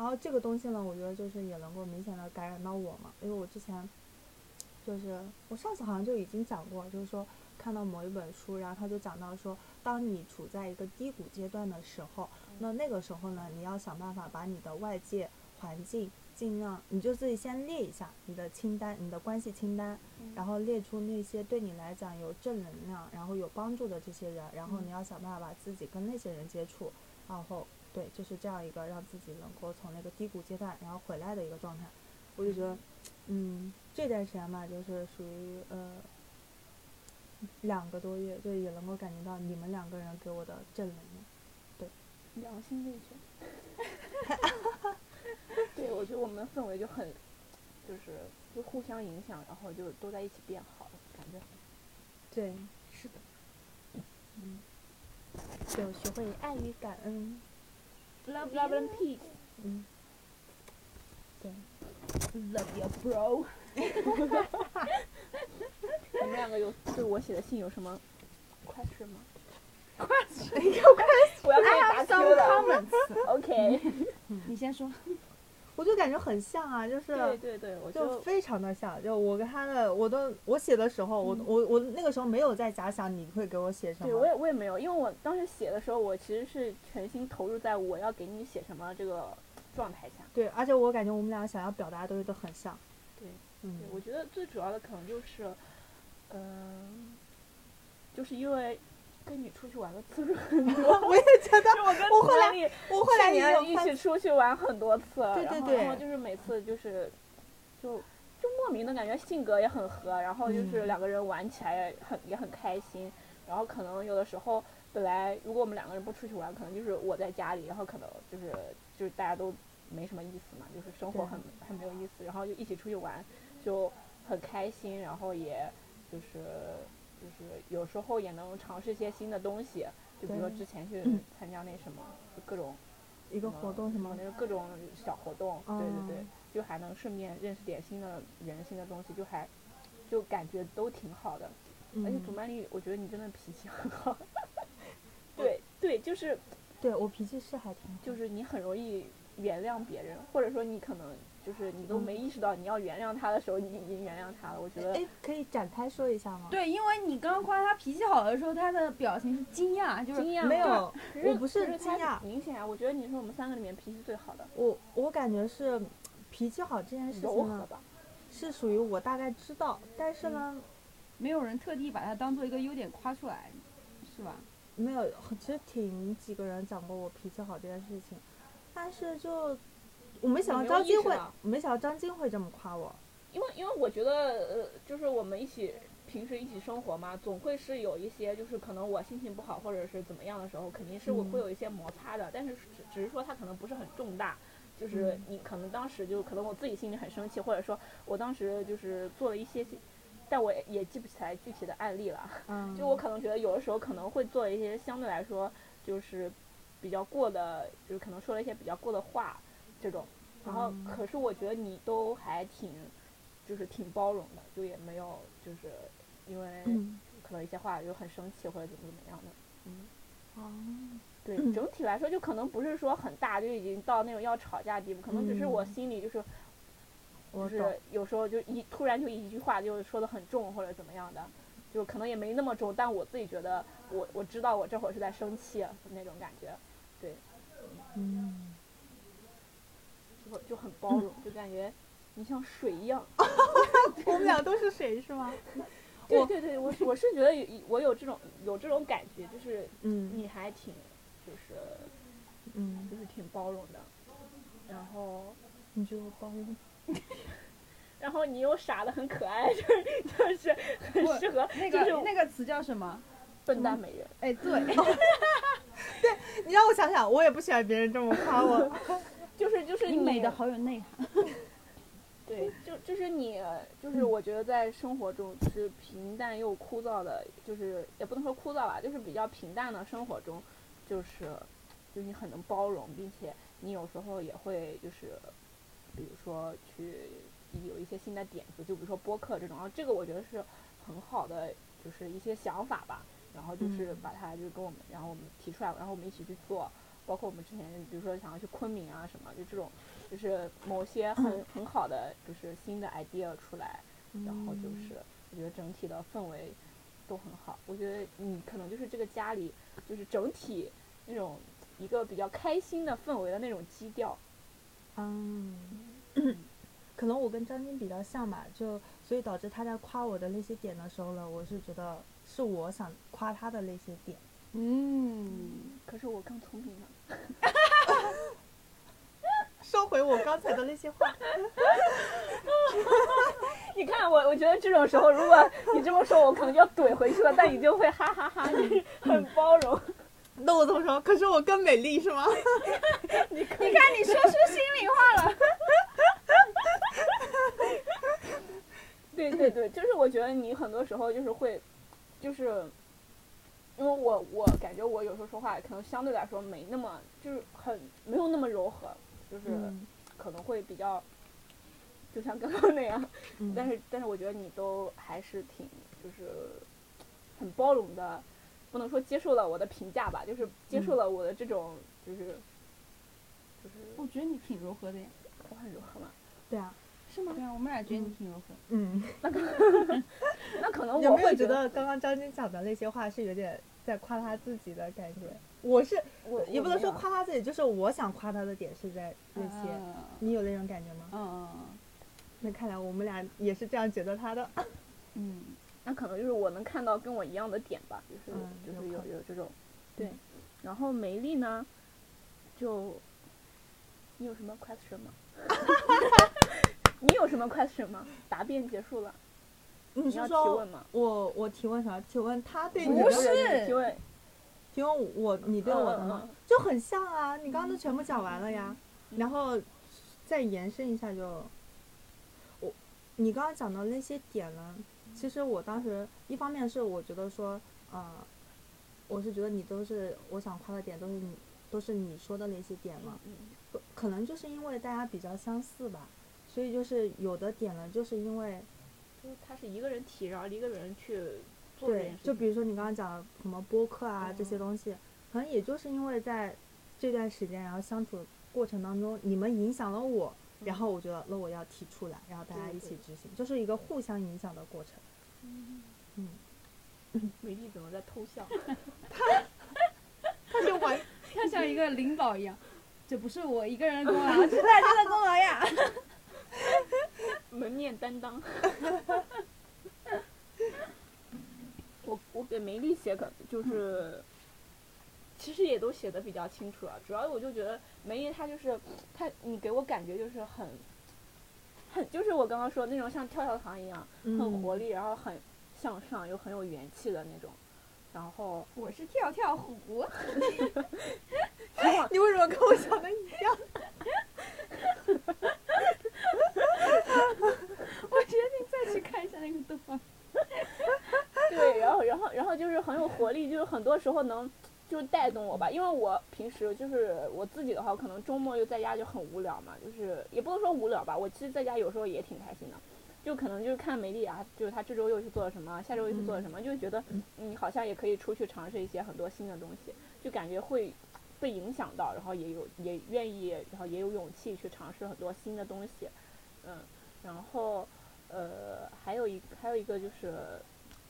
然后这个东西呢，我觉得就是也能够明显的感染到我嘛，因为我之前。就是我上次好像就已经讲过，就是说看到某一本书，然后他就讲到说，当你处在一个低谷阶段的时候，那那个时候呢，你要想办法把你的外界环境尽量，你就自己先列一下你的清单，你的关系清单，然后列出那些对你来讲有正能量，然后有帮助的这些人，然后你要想办法把自己跟那些人接触，然后对，就是这样一个让自己能够从那个低谷阶段然后回来的一个状态，我就觉得。<tsk> 嗯，这段时间吧，就是属于呃两个多月，就也能够感觉到你们两个人给我的正能量。对良心力学。对，我觉得我们氛围就很，就是就互相影响，然后就都在一起变好，感觉对，是的。嗯就学会爱与感恩。Love love and peace。嗯，对，Love your bro。你们两个有对我写的信有什么 question 吗？？question 有 Q 了。comments，OK，你先说。我就感觉很像啊，就是对对对，我就就非常的像，就我跟他的，我都我写的时候，我嗯我我那个时候没有在假想你会给我写什么对我，也我也没有，因为我当时写的时候，我其实是全心投入在我要给你写什么这个状态下。对，而且我感觉我们俩想要表达的东西都很像，对，嗯对，，我觉得最主要的可能就是，嗯、就是因为跟你出去玩的次数很多。<laughs> 我也觉得，我跟我后来我后来也有一起出去玩很多次，对对然后对然后就是每次就是就就莫名的感觉性格也很合，然后就是嗯两个人玩起来也很也很开心，然后可能有的时候本来如果我们两个人不出去玩，可能就是我在家里，然后可能就是就是大家都没什么意思嘛，就是生活很很没有意思，然后就一起出去玩就很开心，然后也就是就是有时候也能尝试一些新的东西，就比如说之前去嗯参加那什么，就各种一个活动什么那，个各种小活动，对对对嗯，就还能顺便认识点新的人、新的东西，就还就感觉都挺好的。而且嗯祖曼丽，我觉得你真的脾气很好。<laughs> 对对，就是对我脾气是还挺好，就是你很容易原谅别人，或者说你可能就是你都没意识到你要原谅他的时候，你已经原谅他了。我觉得哎，可以展开说一下吗？，对，因为你刚刚夸他脾气好的时候，他的表情是惊讶，就是惊讶没有，我不是惊讶明显啊，我觉得你是我们三个里面脾气最好的，我我感觉是脾气好这件事情吧。是属于我大概知道，但是呢，没有人特地把它当做一个优点夸出来，是吧？没有，其实挺几个人讲过我脾气好这件事情，但是就我没想到张晶会我没想到张晶会这么夸我。因为因为我觉得呃，就是我们一起平时一起生活嘛，总会是有一些就是可能我心情不好或者是怎么样的时候，肯定是我嗯会有一些摩擦的，但是只只是说它可能不是很重大。就是嗯你可能当时就可能我自己心里很生气，或者说我当时就是做了一些，但我也也记不起来具体的案例了。<laughs> 嗯，就我可能觉得有的时候可能会做一些相对来说就是比较过的，就是可能说了一些比较过的话这种，然后嗯。可是我觉得你都还挺就是挺包容的，就也没有就是因为嗯。可能一些话就很生气或者怎么怎么样的，嗯。哦。对，嗯。整体来说就可能不是说很大，就已经到那种要吵架的地步，可能只是我嗯。心里就是就我是有时候就一突然就一句话就说的很重或者怎么样的，就可能也没那么重，但我自己觉得我我知道我这会儿是在生气那种感觉，对，嗯，就就很包容，就感觉你像水一样。<laughs> 我们俩都是水是吗？我对对对，我是我是觉得有我有这种有这种感觉，就是嗯你还挺就是嗯，就是挺包容的，然后。你就包容？<laughs> 然后你又傻的很可爱，就是就是很适合那个就是那个词叫什么？笨蛋美人。哎，对 <laughs> 对，你让我想想，我也不喜欢别人这么夸我。就是就是你美的好有内涵。<laughs> 对，就就是你就是嗯我觉得在生活中就是平淡又枯燥的，就是也不能说枯燥吧，就是比较平淡的生活中，就是就你很能包容，并且你有时候也会就是比如说去有一些新的点子，就比如说播客这种，然后这个我觉得是很好的，就是一些想法吧。然后就是嗯把它就跟我们，然后我们提出来，然后我们一起去做。包括我们之前，比如说想要去昆明啊什么，就这种，就是某些很很好的就是新的 idea 出来，然后就是我觉得整体的氛围都很好。我觉得你可能就是这个家里就是整体那种一个比较开心的氛围的那种基调。嗯，<clears throat> 可能我跟张晶比较像吧，就所以导致他在夸我的那些点的时候呢，我是觉得是我想夸他的那些点。嗯，可是我更聪明了。<laughs> 收回我刚才的那些话。<laughs> 你看我，我觉得这种时候，如果你这么说，我可能就要怼回去了，但你就会哈哈哈你很包容。<laughs> 那我怎么说？可是我更美丽是吗？你你看你说出心里话了。对对对，就是我觉得你很多时候就是会，就是，因为我我感觉我有时候说话可能相对来说没那么就是很没有那么柔和，就是嗯可能会比较，就像刚刚那样。嗯但是但是我觉得你都还是挺就是很包容的，不能说接受了我的评价吧，就是接受了我的这种就是就是我觉得你挺柔和的呀。我很柔和嘛。<laughs> 对啊，是吗？对啊，我们俩觉得你挺柔和。嗯，<laughs> 那可能有没有觉我会觉得刚刚张晶讲的那些话是有点在夸他自己的感觉？我是我也不能说夸他自己，就是我想夸他的点是在那些。嗯你有那种感觉吗？嗯那看来我们俩也是这样觉得他的。<laughs> 嗯那可能就是我能看到跟我一样的点吧，就是、嗯就是有有这种，对。然后梅丽呢，就你有什么 question 吗？<laughs> <laughs> 你有什么 question 吗？答辩结束了，你是说？我我提问啥？提问他对你不的提问，提问我你对我的吗？就很像啊，你刚刚都全部讲完了呀，嗯然后再延伸一下就，我你刚刚讲的那些点呢，其实我当时一方面是我觉得说，呃，我是觉得你都是我想夸的点都是你都是你说的那些点嘛，嗯可能就是因为大家比较相似吧，所以就是有的点呢，就是因为就是他是一个人提，然后一个人去做这件事，对就比如说你刚刚讲的什么播客啊、这些嗯东西，可能也就是因为在这段时间，然后相处过程当中，你们影响了我，然后我觉得那我要提出来，然后大家一起执行，就是一个互相影响的过程。嗯，<laughs> 美丽怎么在偷笑？<laughs> 他他就玩，<laughs> 他像一个领导一样，这不是我一个人的功劳，是大家的功劳呀。门面担当。<laughs> 我我给梅丽写可就是，其实也都写的比较清楚了。主要我就觉得梅丽她就是她，你给我感觉就是很，很就是我刚刚说那种像跳跳糖一样，很嗯活力，然后很向上又很有元气的那种。然后我是跳跳虎，<laughs> <laughs> 你为什么跟我想的一样？我决定再去看一下那个动画。<laughs> 对，然后然后然后就是很有活力，就是很多时候能就是带动我吧，因为我平时就是我自己的话，可能周末又在家就很无聊嘛，就是也不能说无聊吧，我其实在家有时候也挺开心的，就可能就是看梅丽啊，就是她这周又去做了什么，下周又去做了什么，就觉得嗯好像也可以出去尝试一些很多新的东西，就感觉会被影响到，然后也有也愿意，然后也有勇气去尝试很多新的东西，嗯，然后呃还有一还有一个就是。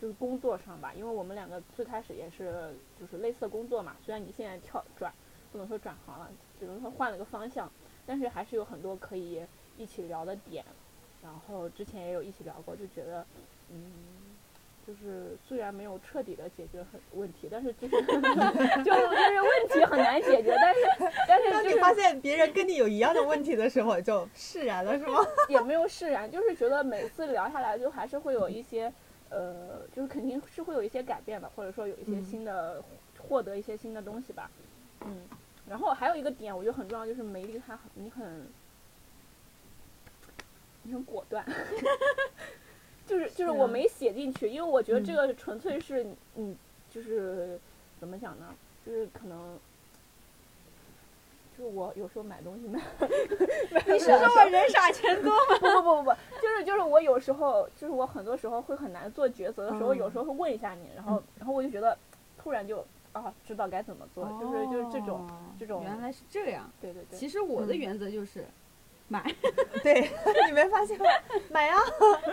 就是工作上吧，因为我们两个最开始也是就是类似的工作嘛，虽然你现在跳转，不能说转行了，只能说换了个方向，但是还是有很多可以一起聊的点。然后之前也有一起聊过，就觉得，嗯，就是虽然没有彻底的解决很问题，但是就是 <laughs> 就就是问题很难解决，但是 <laughs> 但是当你发现别人跟你有一样的问题的时候，就释然了，是吗？<laughs> 也没有释然，就是觉得每次聊下来，就还是会有一些，呃，就是肯定是会有一些改变的，或者说有一些嗯新的，获得一些新的东西吧，嗯。然后还有一个点，我觉得很重要，就是梅丽她很，你很，你很果断，就是就是我没写进去，因为我觉得这嗯个纯粹是你，就是怎么讲呢？就是可能。就是我有时候买东西买，你是说我人傻钱多吗？<laughs> 不不不不不，就是就是我有时候就是我很多时候会很难做抉择的时候，嗯有时候会问一下你，然后然后我就觉得突然就啊知道该怎么做，就是就是这种哦这种原来是这样。对对对，其实我的嗯原则就是，买。<laughs> 对，你没发现吗？<laughs> 买啊！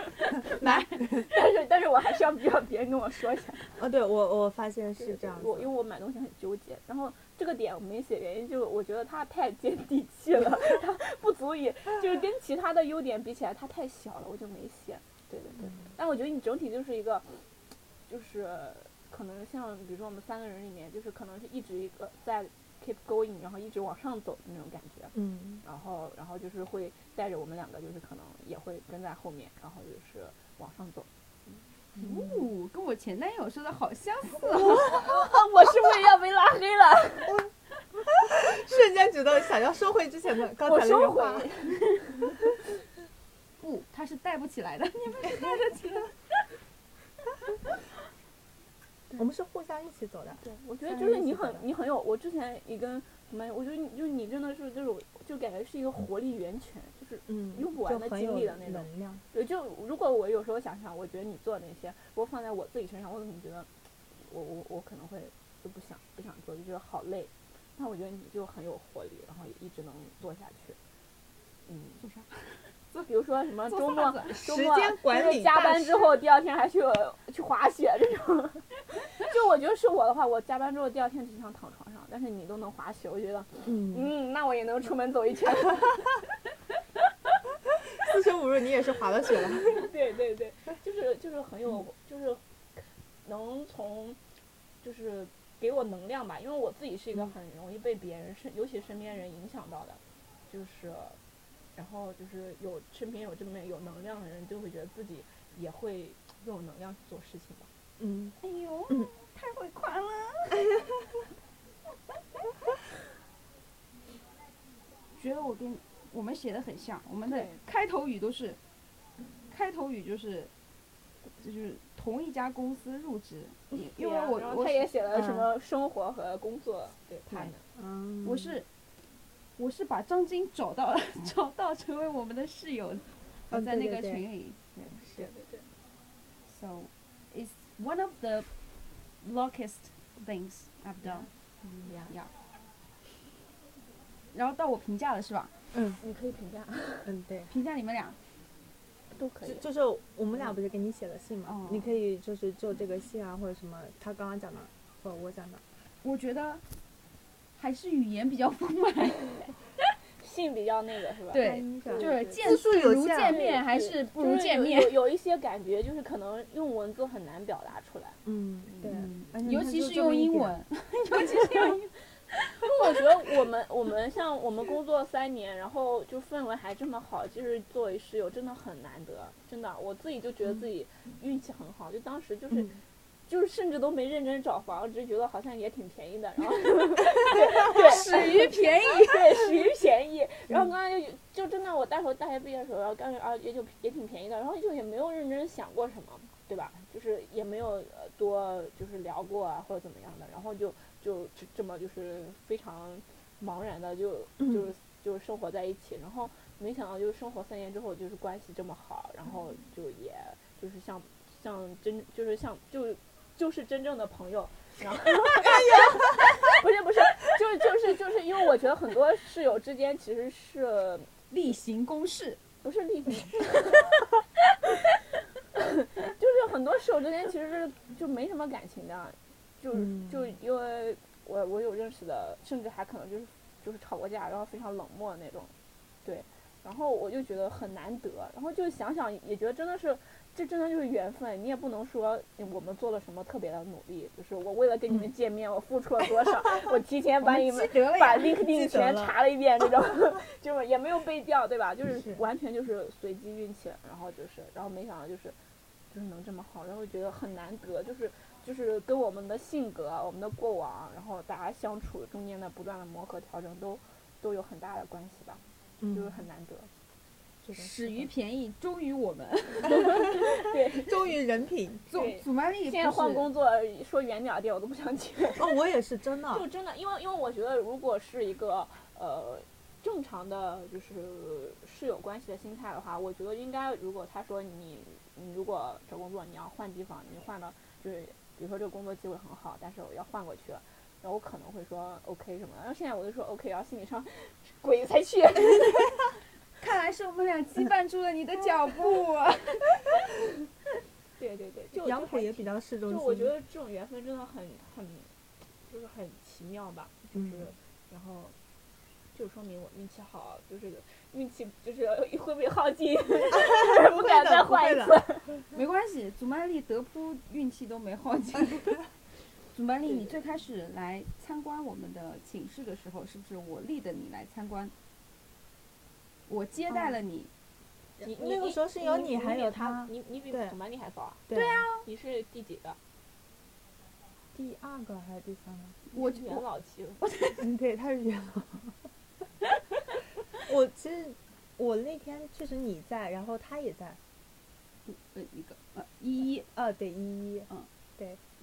<laughs> 但是但是我还是要要别人跟我说一下，哦，对我我发现是这样子我因为。我买东西很纠结，然后这个点我没写，原因就是我觉得它太接地气了，它不足以就是跟其他的优点比起来，它太小了，我就没写。对对对，但我觉得你整体就是一个，就是可能像比如说我们三个人里面，就是可能是一直一个在 keep going，然后一直往上走的那种感觉。嗯，然后，然后就是会带着我们两个，就是可能也会跟在后面，然后就是往上走。哦，跟我前男友说的好相似哦。<laughs> 我是不是要被拉黑了？<laughs> 瞬间觉得想要收回之前的刚我才那句话。<laughs> 不，他是带不起来的，你们是带得起来。我们是互相一起走的。对，我觉得就是你很你很有，我之前也跟没，我觉得你就你真的是这种，就感觉是一个活力源泉，就是嗯，用不完的精力的那种能量。对，就如果我有时候想想，我觉得你做的那些，如果放在我自己身上，我怎么觉得我我我可能会就不想不想做，就觉得好累。那我觉得你就很有活力，然后也一直能做下去。嗯，做啥？就比如说什么周末周末间管就是加班之后，第二天还去去滑雪这种。<laughs> 就我觉得是我的话，我加班之后第二天只想躺床上，但是你都能滑雪，我觉得嗯，嗯，那我也能出门走一圈。<laughs> 四舍五入你也是滑了雪了。<laughs> 对对对，就是就是很有，就是能从就是给我能量吧，因为我自己是一个嗯很容易被别人身，尤其身边人影响到的，就是，然后就是有身边有这么有能量的人，就会觉得自己也会更有能量去做事情吧。嗯，哎呦，太会夸了。<laughs> 觉得我跟我们写的很像，我们的开头语都是，开头语就是，就是同一家公司入职，<laughs> 因因为我我是他也写了什嗯么生活和工作，对他对们，嗯我是我是把张晶找到了，<laughs> 找到成为我们的室友，嗯在那个群里。对对对对，So it's one of the luckiest things I've done.，Yeah. 然后到我评价了是吧？嗯你可以评价，嗯对。评价你们俩。都可以就。就是我们俩不是给你写了信嘛，哦你可以就是就这个信啊或者什么他刚刚讲的或者我讲的，我觉得还是语言比较丰满，<laughs> 性比较那个是吧？对就是见字数有如见面还是不如见面有。有一些感觉，就是可能用文字很难表达出来。嗯对尤其是用英文，尤其是用英文。<laughs> 我觉得我们我们像我们工作三年，然后就氛围还这么好，就是作为室友真的很难得，真的，我自己就觉得自己运气很好，就当时就是、嗯就是甚至都没认真找房，只是觉得好像也挺便宜的，然后 <laughs> 对始于便宜。对，始于便宜。然后刚刚就就真的，我大学大学毕业的时候，然后刚啊也就也挺便宜的，然后就也没有认真想过什么，对吧？就是也没有呃多就是聊过啊或者怎么样的，然后就就这这么就是非常茫然的就就是就是生活在一起，然后没想到就是生活三年之后就是关系这么好，然后就也就是像像真就是像就就是真正的朋友，然后 <laughs> <laughs> 不是不是，就是就是就是因为我觉得很多室友之间其实是例行公事，不是例行，<laughs> 就是很多室友之间其实是就没什么感情的，就嗯就因为我我有认识的，甚至还可能就是就是吵过架，然后非常冷漠的那种，对，然后我就觉得很难得，然后就想想也觉得真的是。这真的就是缘分，你也不能说我们做了什么特别的努力，就是我为了跟你们见面，我付出了多少，<laughs> 我提前把你们把 LinkedIn <laughs> 记得全查了一遍，这种 <laughs> 就是也没有背调，对吧？就是是完全就是随机运气，然后就是，然后没想到就是就是能这么好，然后觉得很难得，就是就是跟我们的性格、我们的过往，然后大家相处中间的不断的磨合调整，都都有很大的关系吧，就是嗯，很难得。始于便宜，忠于我们。<laughs> 对，忠于人品。祖对祖曼丽现在换工作说远点我都不想去。哦，我也是真的。就真的，因为因为我觉得，如果是一个呃正常的就是室友关系的心态的话，我觉得应该，如果他说你你如果找工作你要换地方，你换了就是比如说这个工作机会很好，但是我要换过去了。然后我可能会说 OK 什么的，然后现在我就说 OK，然后心理上 <laughs> 鬼才去。看来是我们俩羁绊住了你的脚步。啊 <laughs> 对对对，就杨浦也比较适中。就我觉得这种缘分真的很很就是很奇妙吧，就是、嗯然后就说明我运气好，就是运气就是 <laughs> 会不会耗尽，<laughs> 不敢再换一不会次。没关系，祖曼丽德扑运气都没耗尽。祖曼丽，你最开始来参观我们的寝室的时候，是不是我立的你来参观？我接待了你，你那个时候是有你你还有他，你你比对祖曼丽还早啊？对啊，你是第几个？第二个还是第三个？我元老期了。嗯，对，他是元老。<laughs> 我其实我那天确实你在，然后他也在。呃一个呃依依，啊，对，依依。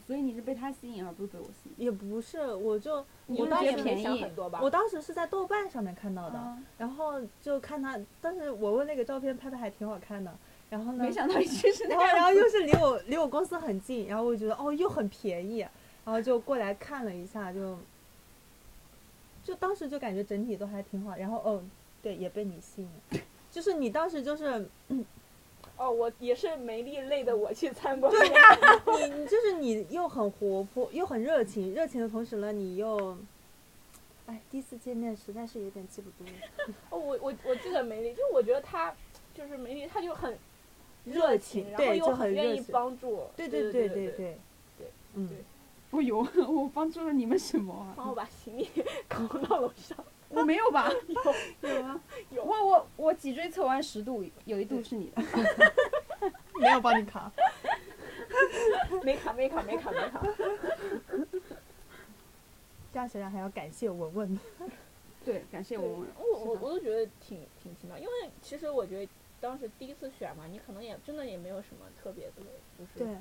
所以你是被他吸引，而不是被我吸引。也不是，我就我我当时想很多吧。我当时是在豆瓣上面看到的，啊然后就看他，但是我问那个照片拍的还挺好看的，然后呢，没想到是那然后然。后又是离我离我公司很近，然后我就觉得哦又很便宜，然后就过来看了一下，就就当时就感觉整体都还挺好，然后哦对也被你吸引了，<laughs> 就是你当时就是哦，我也是梅丽累的，我去参观。对呀、<laughs> 你你就是你又很活泼又很热情，热情的同时呢你又，哎第一次见面实在是有点记不住了。<laughs> 哦，我我我记得梅丽，就我觉得她就是梅丽，她就很热情，情然后又很愿意帮助。对对对对对对对嗯对，我有，<laughs> 我帮助了你们什么啊？帮我把行李扛到楼上。我没有吧？有 <laughs> 有啊，有 <laughs> 我我我脊椎侧弯十度，有一度是你的。<laughs> 没有帮你卡。没卡没卡没卡没卡。这样想想还要感谢文文。对，感谢文文。我我我都觉得挺挺奇妙，因为其实我觉得当时第一次选嘛，你可能也真的也没有什么特别的，就是对，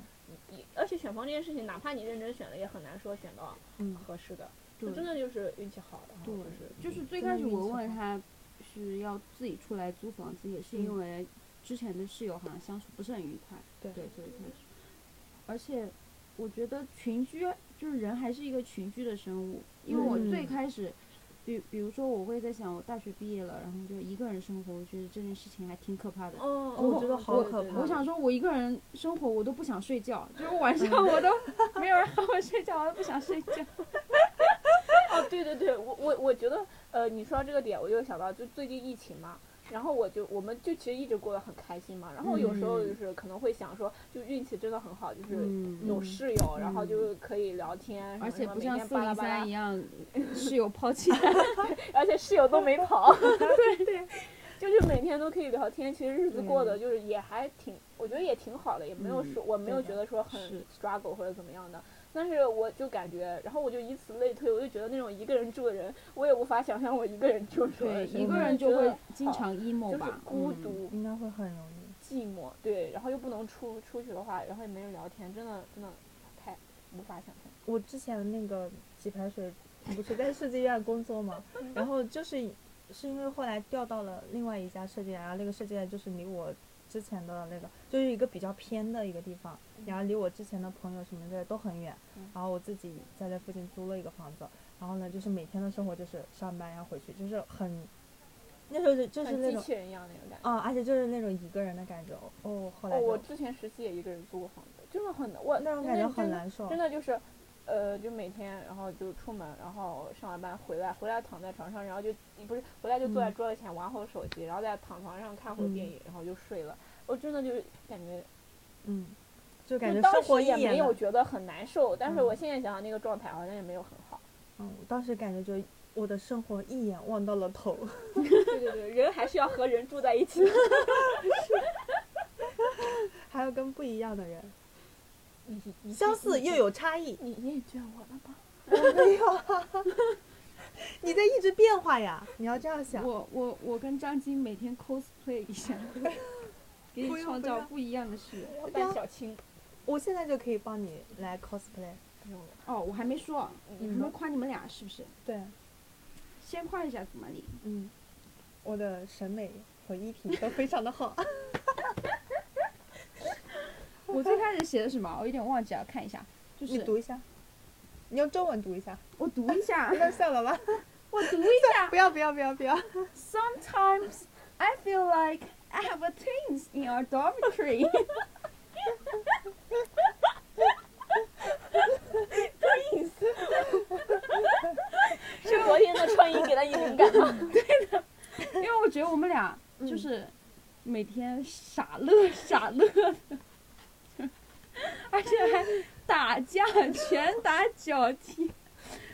你而且选房这件事情，哪怕你认真选了，也很难说选到嗯，合适的，对就真的就是运气好的，然后对就是就是最开始文文他是要自己出来租房子，也是因嗯为之前的室友好像相处不是很愉快，对对，所以开始。而且我觉得群居就是人还是一个群居的生物，因为我最嗯开始，比比如说我会在想，我大学毕业了，然后就一个人生活，我觉得这件事情还挺可怕的。哦，我觉得好对对可怕我想说，我一个人生活，我都不想睡觉，就是晚上我都 <laughs> 没有人和我睡觉，我都不想睡觉。哦，对对对，我我我觉得，呃，你说到这个点，我就想到，就最近疫情嘛，然后我就我们就其实一直过得很开心嘛，然后有时候嗯。就是可能会想说，就运气真的很好，就是嗯有室友，然后嗯。就可以聊天，而且不像四零巴拉巴拉三一样，<laughs> 室友抛弃。<laughs> 他。而且室友都没跑，<laughs> 对对，就是每天都可以聊天，其实日子过得嗯。就是也还挺，我觉得也挺好的，也没有嗯说、我没有觉得说很是。struggle 或者怎么样的，但是我就感觉，然后我就以此类推，我就觉得那种一个人住的人，我也无法想象我一个人住的是一个人就会经常 emo 就是吧，嗯孤独、应该会很容易。寂寞，对，然后又不能出出去的话，然后也没人聊天，真的真的太无法想象。我之前的那个洗排水不是在设计院工作嘛，然后就是是因为后来调到了另外一家设计院，然后那个设计院就是离我之前的那个就是一个比较偏的一个地方，然后离我之前的朋友什么的都很远嗯，然后我自己在那附近租了一个房子，然后呢就是每天的生活就是上班然后回去，就是很那时候就就是那种机器人一样那种感觉。啊，而且就是那种一个人的感觉哦哦，后来哦，我之前实习也一个人租过房子，真的很我那种感觉很难受。真，的就是，呃，就每天然后就出门，然后上完班回来，回来躺在床上，然后就不是回来就坐在嗯桌子前玩会儿手机，然后再躺床上看会儿电嗯影，然后就睡了。我真的就是感觉，嗯，就感觉生活也没有觉得很难受，但是我嗯现在想想那个状态好像也没有很好。嗯，我当时感觉就我的生活一眼望到了头，<laughs> 对对对，人还是要和人住在一起的。<laughs> <laughs> 还要跟不一样的人，你你相似又有差异。你厌倦我了吗？我没有啊，<laughs> 你在一直变化呀，你要这样想。我我我跟张晶每天 cosplay 一下，<laughs> 给你创造不一样的事。要扮小青。我现在就可以帮你来 cosplay。哦，我还没说，你还没夸你们俩是不是？对，先夸一下子玛丽。嗯，我的审美和衣品都非常的好。<laughs> 我最开始写的什么？我有点忘记了，看一下。就是你读一下，你用中文读一下。我读一下，<laughs> 那算了吧，<laughs> 我读一下。<laughs> 不要不要不要不要。Sometimes I feel like I have a twins in our dormitory。意思。是昨天的穿衣给了你灵感吗？因为我觉得我们俩嗯就是每天傻乐傻乐的，<laughs> 而且还打架，拳打脚踢。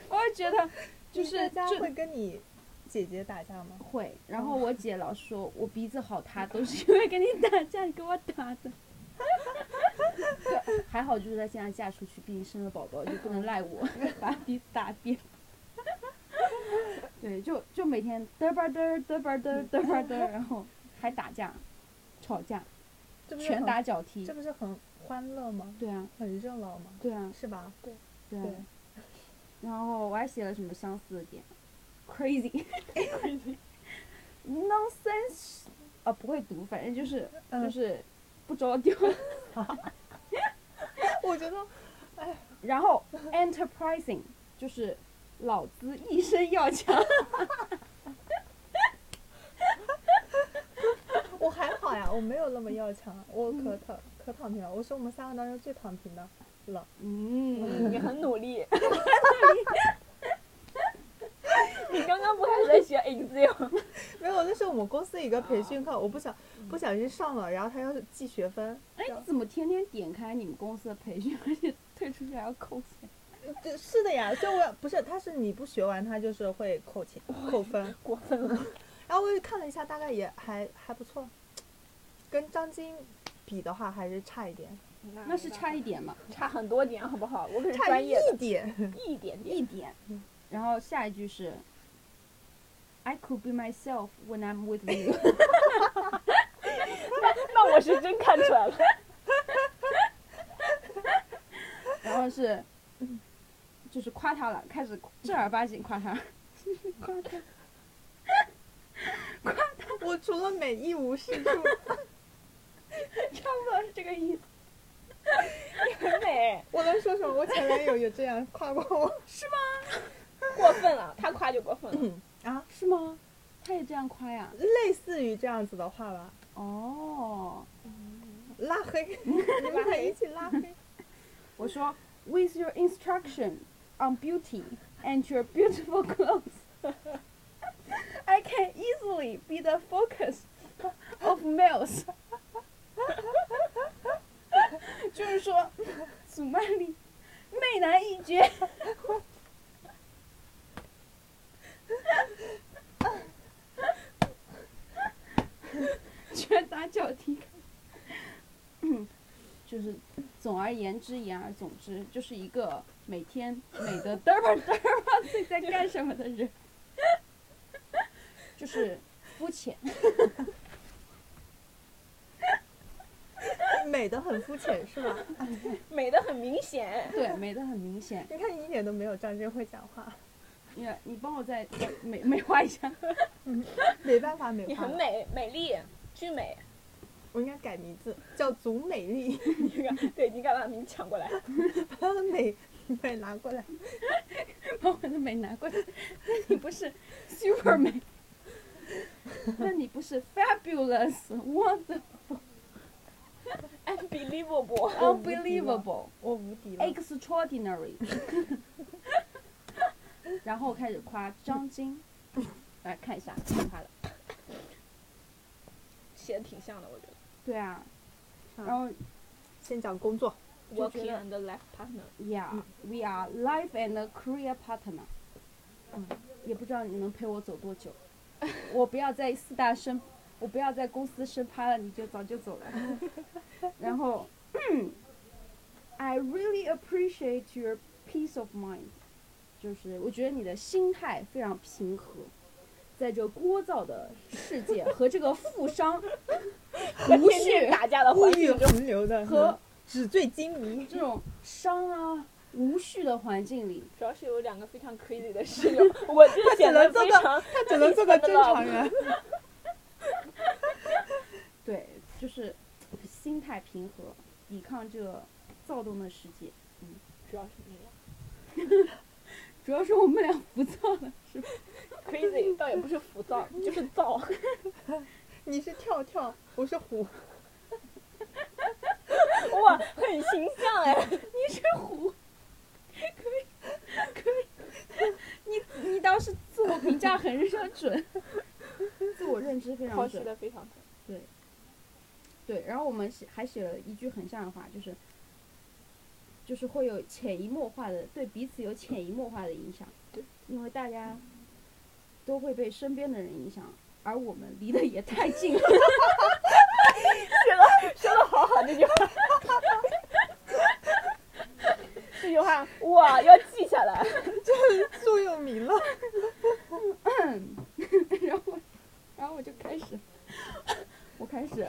我就觉得就是就家会跟你姐姐打架吗？会，然后我姐老说我鼻子好塌，都是因为跟你打架，你给我打的。<laughs> 对还好就是她现在嫁出去，毕竟生了宝宝，就不能赖我，把鼻子打扁。<laughs> 对，就就每天嘚吧嘚嘚吧嘚嘚吧嘚，然后还打架、吵架。拳打脚踢这。不是很欢乐吗？对啊，很热闹吗？对啊，是吧？对对。然后我还写了什么相似的点？crazy <laughs> nonsense，啊不会读，反正就是就嗯是不着调。<laughs> 我觉得哎然后 enterprising 就是老子一生要强。<laughs> 我还好呀，我没有那么要强，我可躺可躺平了，我是我们三个当中最躺平的了。嗯，你很努力。<laughs> 你刚刚不还在学 Excel？没有，那是我们公司一个培训课，我不想不小心上了，然后他要记学分，哎，你怎么天天点开你们公司的培训，而且退出去还要扣钱？<laughs> 对，是的呀，所以我不是，他是你不学完，他就是会扣钱扣分。过分了。<laughs> 然后我也看了一下，大概也还还不错，跟张晶比的话还是差一点，那是差一点嘛，差很多点，好不好？我可是差一专业的，点。一点点。一点。然后下一句是，I could be myself when I'm with you <laughs> <laughs> 那我是真看出来了。<laughs> 然后是，就是夸他了，开始正儿八经夸他夸他，夸他。我除了美一无是处，差不多是这个意思。你很美，我能说什么？我前男友也这样夸过我。是吗过分了，他夸就过分了。啊，是吗？他也这样夸呀？类似于这样子的话吧，哦，拉黑，你们可以一起拉黑。我说，With your instruction on beauty and your beautiful clothes, I can easily be the focus of males。<laughs> 就是说，祖曼丽媚男一绝。拳打脚踢。就是总而言之，言而总之，就是一个每天美得嘚吧嘚吧自己在干什么的人，就是肤浅。美的很肤浅是吧？美的很明显。对，美的很明显。你看你一点都没有张真会讲话，你你帮我再再美美化一下。<laughs> 没办法美化。你很美，美丽，巨美。我应该改名字，叫祖美丽，你看，对，你敢把名抢过来？把美美拿过来。把我的美拿过来。那你不是 super 美？那你不是 fabulous wonderful Unbelievable。unbelievable 我无敌了。extraordinary？然后开始夸张晶，来看一下看他的。写的挺像的，我觉得。对啊，嗯然后先讲工作，Working and life partner。Yeah，we are life and career partner。嗯，也不知道你能陪我走多久。我不要在四大生，我不要在公司生趴了，你就早就走了。<laughs> 然后，I really appreciate your peace of mind，就是我觉得你的心态非常平和，在这聒噪的世界和这个富商 <laughs> 无序打架的环境中，横流的和纸醉金迷。这种商啊无序的环境里，主要是有两个非常 crazy 的室友，我就显得非常，他只能做个正常人。对，就是心态平和，抵抗这个躁动的世界。嗯主要是那样。主要是我们俩浮躁了，是吧？crazy 倒也不是浮躁，就是躁。<laughs> 你是跳跳，我是虎。<laughs> 哇，很形象哎。<laughs> 你是虎，可以，可以。你你倒是自我评价很准，自我认知非常剖析准。的非常准。对，然后我们写还写了一句很像的话，就是就是会有潜移默化的对彼此有潜移默化的影响。对，因为大家都会被身边的人影响，而我们离得也太近了。<laughs> 说的好好，这句话。这句话哇，要记下来。<laughs> 座右铭了。<laughs> 然后，然后我就开始，我开始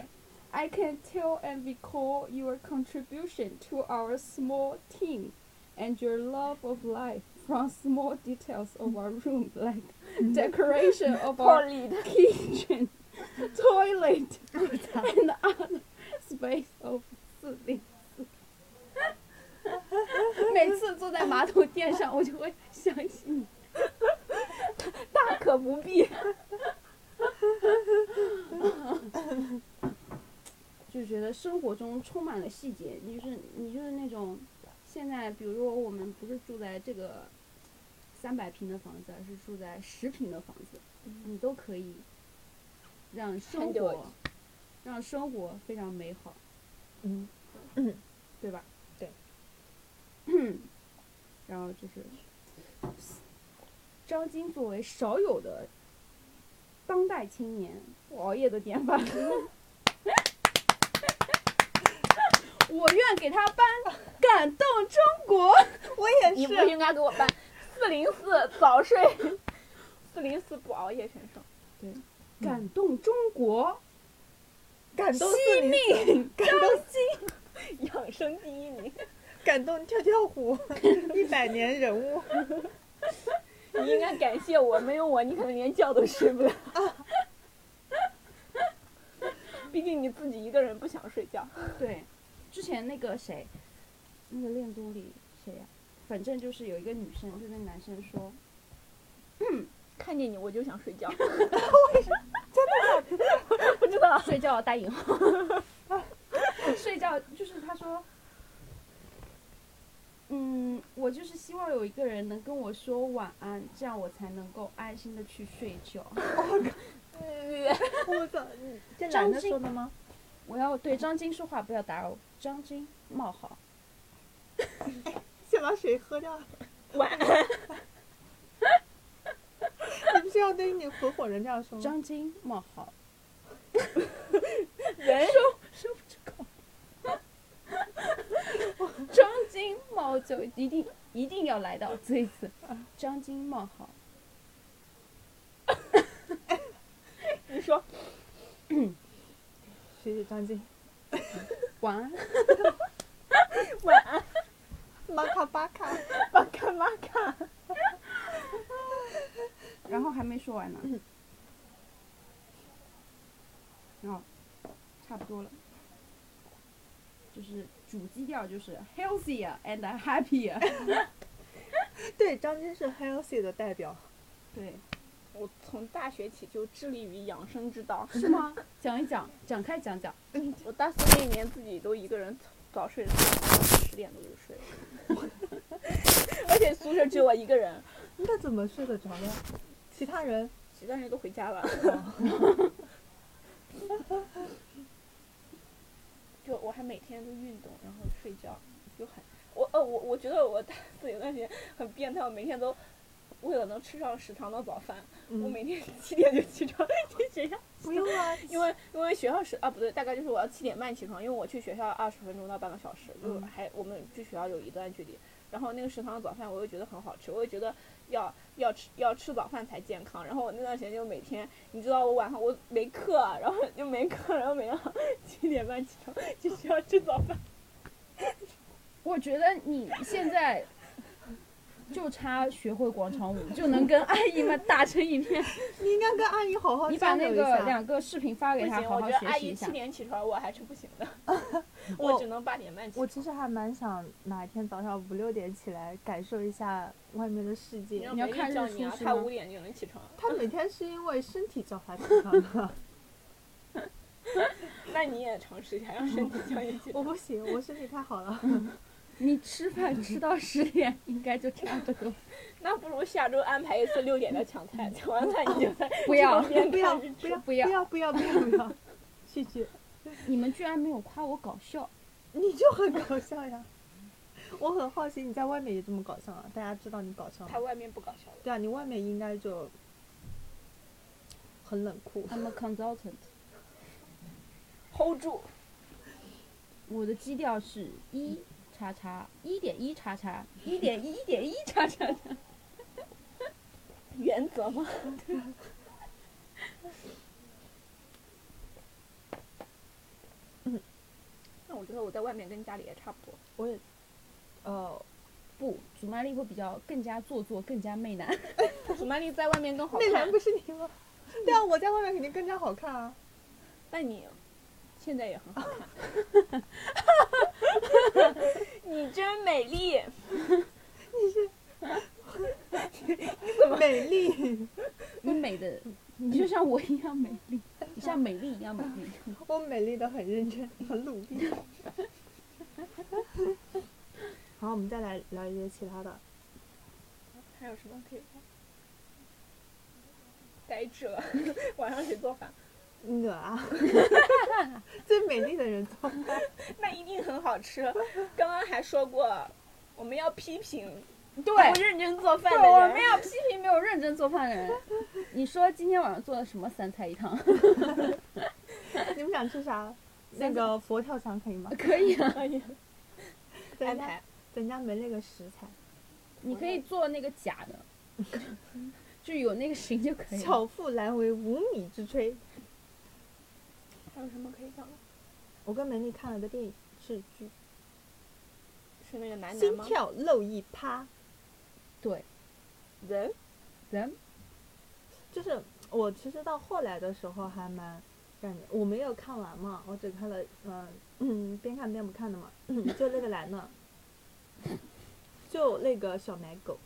，I can tell and devotion to our small team and your love of life from small details of our room like decoration of our <laughs> kitchen, <laughs> toilet, and other space of 四零四。每次坐在马桶垫上，我就会想起你。大可不必。 <laughs> 就觉得生活中充满了细节，你就是你就是那种，现在比如说我们不是住在这个三百平的房子，而是住在十平的房子，你都可以让生活让生活非常美好，嗯，<clears throat> 对吧？对。<clears throat> 然后就是张晶作为少有的当代青年不熬夜的典范，<laughs> 我愿给他颁感动中国。我也是。你不应该给我颁。四零四早睡，四零四不熬夜选手。对。感动中国，感动惜命感动。养生第一名，感动。跳跳虎，一百年人物。你应该感谢我，没有我你可能连觉都睡不了。<laughs> 毕竟你自己一个人不想睡觉。对，之前那个谁，那个恋综里谁呀、反正就是有一个女生，就跟男生说，嗯看见你我就想睡觉。为什么？真的？不知道。睡觉带引号，<laughs> 睡觉就是他说，嗯，我就是希望有一个人能跟我说晚安，这样我才能够安心的去睡觉。<laughs> 我操，你这男的说的吗？我要对张晶说话，不要打扰我。张晶冒号，先把水喝掉。晚安。你不是要对你合伙人这样说吗？张晶冒号，<laughs> 人说不出口。张晶冒就一定一定要来到这一次。张晶冒号，<laughs> 你说 <laughs> 谢谢张晶。晚安。<laughs> 晚安，玛卡巴卡。巴卡玛卡。然后还没说完呢。然后差不多了，就是主基调就是 healthier and happier。<laughs> 对，张晶是 healthy 的代表。对，我从大学起就致力于养生之道。是吗？讲一讲，展开讲讲。我大四那一年自己都一个人早睡，十点多就睡了，<laughs> 而且宿舍只有我一个人，那怎么睡得着呢？其他人其他人都回家了。<laughs> 就我还每天都运动，然后睡觉，就很我呃我我觉得我大四有段时间很变态，我每天都为了能吃上食堂的早饭，我嗯每天 <laughs> 七点就起床去学校。不用啊，因为因为学校是啊不对，大概就是我要七点半起床，因为我去学校二十分钟到半个小时，就嗯还我们距学校有一段距离。然后那个食堂的早饭我又觉得很好吃，我又觉得要要吃要吃早饭才健康。然后我那段时间就每天，你知道我晚上我没课，然后 <laughs> 就没课，然后每天 <laughs> 七点半起床去学校吃早饭。我觉得你现在就差学会广场舞，就能跟阿姨们打成一片。<laughs> 你应该跟阿姨好好你把那个两个视频发给他，不行，好好我觉得阿学习一下姨七。点起床我还是不行的，<laughs> 我我只能八点半起床。我其实还蛮想哪一天早上五六点起来感受一下外面的世界。你要看日叫你啊，出是吗他五点就能起床。<laughs> 他每天是因为身体叫他起床的，那你也尝试一下，让身体叫你起床。我不行，我身体太好了。你吃饭吃到十点，应该就差不多。<laughs> 那不如下周安排一次六点的抢菜，抢完菜你就在 <laughs> 不要床边不要不要不要要不要不要不要，谢谢，你们居然没有夸我搞笑，你就很搞笑呀。我很好奇你在外面也这么搞笑啊？大家知道你搞笑吗？他外面不搞笑。对啊，你外面应该就很冷酷。I'm a consultant。hold 住，我的基调是一叉叉一点一叉叉一点一点一叉叉叉。原则吗？<laughs> 那我我觉得我在外面跟家里也差不多。我也，呃，不，祖玛丽会比较更加做作，更加媚男。祖玛丽在外面更好看媚男，不是你吗？对啊，我在外面肯定更加好看啊。那你现在也很好看。你真美丽你怎么，美丽，你美的，你就像我一样美丽，你像美丽一样美丽。我美丽的很认真，很努力。好，我们再来聊一些其他的。还有什么可以聊？呆滞了，<laughs> 晚上谁做饭？我啊，<laughs> 最美丽的人做饭。那一定很好吃。刚刚还说过，我们要批评对不认真做饭，的人。我们要批评没有认真做饭的人。你说今天晚上做的什么三菜一汤？<laughs> 你们想吃啥？那个佛跳墙可以吗？可以啊，可以咱家安排咱家没那个食材。你可以做那个假的，<laughs> 就有那个形就可以了。巧妇难为无米之炊。还有什么可以讲的？我跟美丽看了个电影，是剧。是那个男《男吗？心跳漏一趴》，对，them，them 就是我其实到后来的时候还蛮感觉我没有看完嘛，我只看了嗯嗯边看边不看的嘛，就那个男的，就那个小奶狗，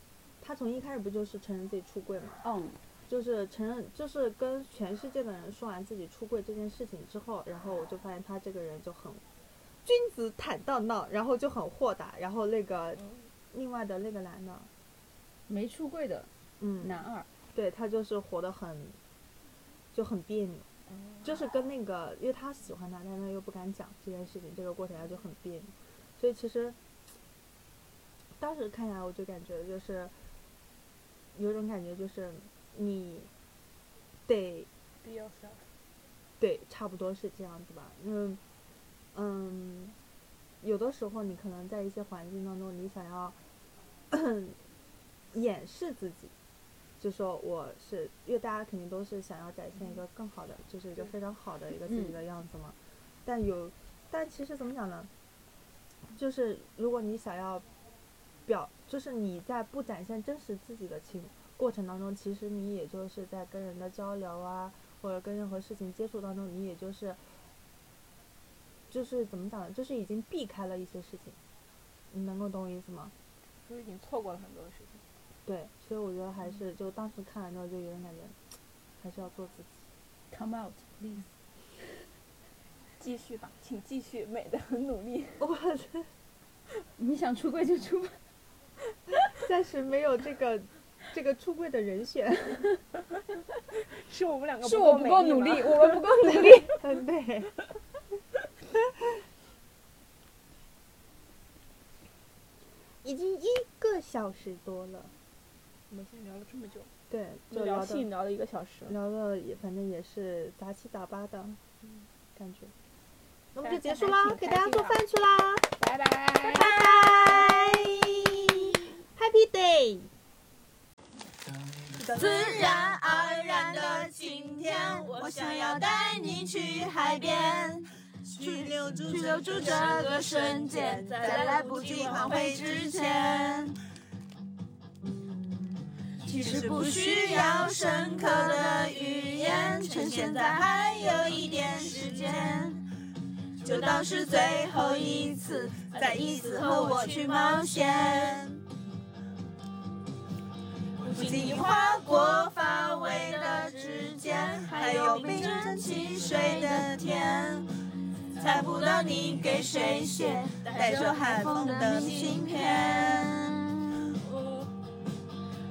他从一开始不就是承认自己出柜嘛，嗯，就是承认就是跟全世界的人说完自己出柜这件事情之后，然后我就发现他这个人就很君子坦荡荡，然后就很豁达，然后那个另外的那个男的，没出柜的嗯，男二，对他就是活得很，就很别扭，就是跟那个，因为他喜欢他，但他又不敢讲这件事情，这个过程他就很别扭，所以其实当时看下来，我就感觉就是有种感觉，就是你得。对，差不多是这样子吧。嗯嗯，有的时候你可能在一些环境当中，你想要 <coughs> 掩饰自己，就说我是，因为大家肯定都是想要展现一个更好的，就是一个非常好的一个自己的样子嘛。但有，但其实怎么讲呢？就是如果你想要表，就是你在不展现真实自己的情过程当中，其实你也就是在跟人的交流啊，或者跟任何事情接触当中，你也就是，就是怎么讲呢？就是已经避开了一些事情，你能够懂我意思吗？就是已经错过了很多事情。对，所以我觉得还是就当时看完之后就有点感觉，还是要做自己。come out please。继续吧，请继续，美的很努力。<laughs> 我这你想出柜就出吧。<laughs> 暂时没有这个这个出柜的人选。<laughs> 是我们两个是我不够努力，<laughs> 我们不够努力。嗯，对。已经一个小时多了，我们现在聊了这么久，对，就就聊的性聊了一个小时。聊的也反正也是杂七杂八的感觉。那么就结束啦，给大家做饭去啦，拜拜。拜拜，Happy Day。自然而然的晴天，我想要带你去海边，去留住去留住这个瞬间，在来不及挽回之前。其实不需要深刻的语言，趁现在还有一点时间，就当是最后一次，再一次和我去冒险。不经意划过发尾的指尖，还有冰镇汽水的甜。猜不到你给谁写带着寒风的明信片。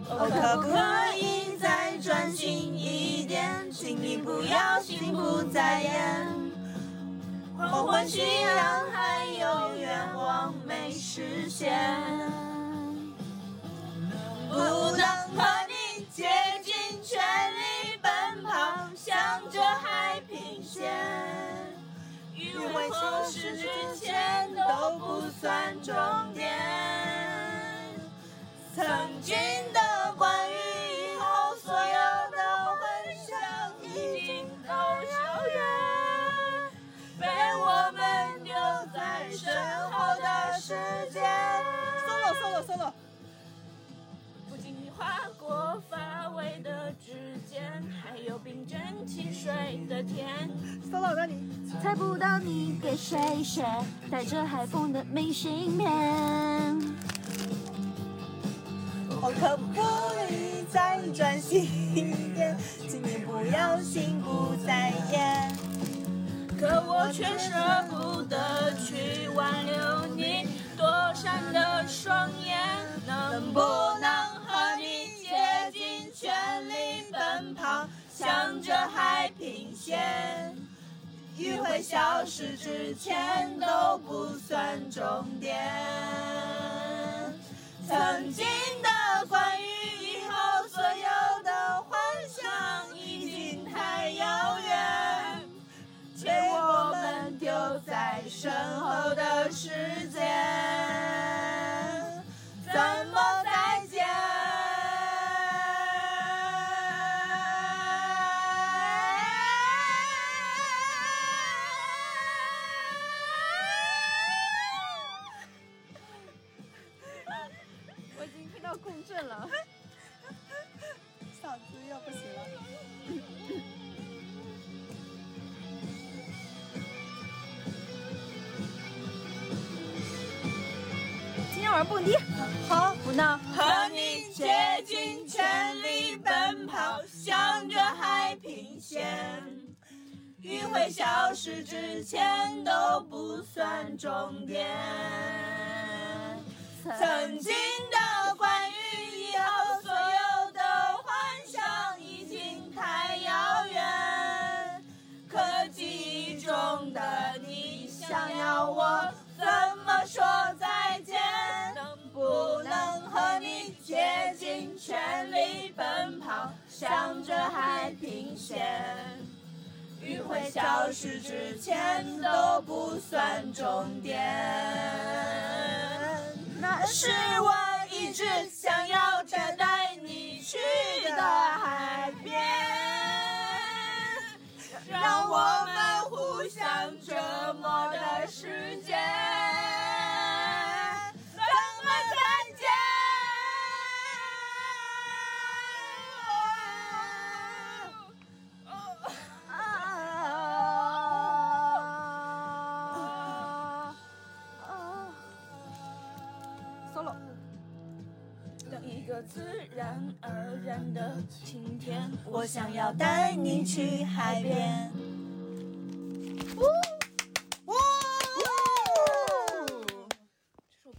哦，可不可以再专心一点？请你不要心不在焉。黄昏夕阳还有愿望没实现。不能和你竭尽全力奔跑，向着海平线，余晖消失之前都不算终点。曾经的关于以后，所有的幻想已经都遥远，被我们留在身后的时间，收了收了收了。不经意划过发尾的指尖，还有冰镇汽水的甜。solo 那你猜不到你给谁写带着海风的明信片。我可不可以再专心一点？请你不要心不在焉。可我却舍不得去挽留你躲闪的双眼，能不能和你竭尽全力奔跑，向着海平线？余晖消失之前都不算终点。曾经的关于以后所有的幻想已经太遥远，被我们丢在身后的时间，闹。和你竭尽全力奔跑，向着海平线。迂回消失之前都不算终点。曾经的关于以后所有的幻想已经太遥远，可记忆中的你想要我怎么说再竭尽全力奔跑，向着海平线？余晖消失之前都不算终点。那是我一直想要带带你去的海边，让我们互相折磨的时间。然而然的晴天，我想要带你去海边。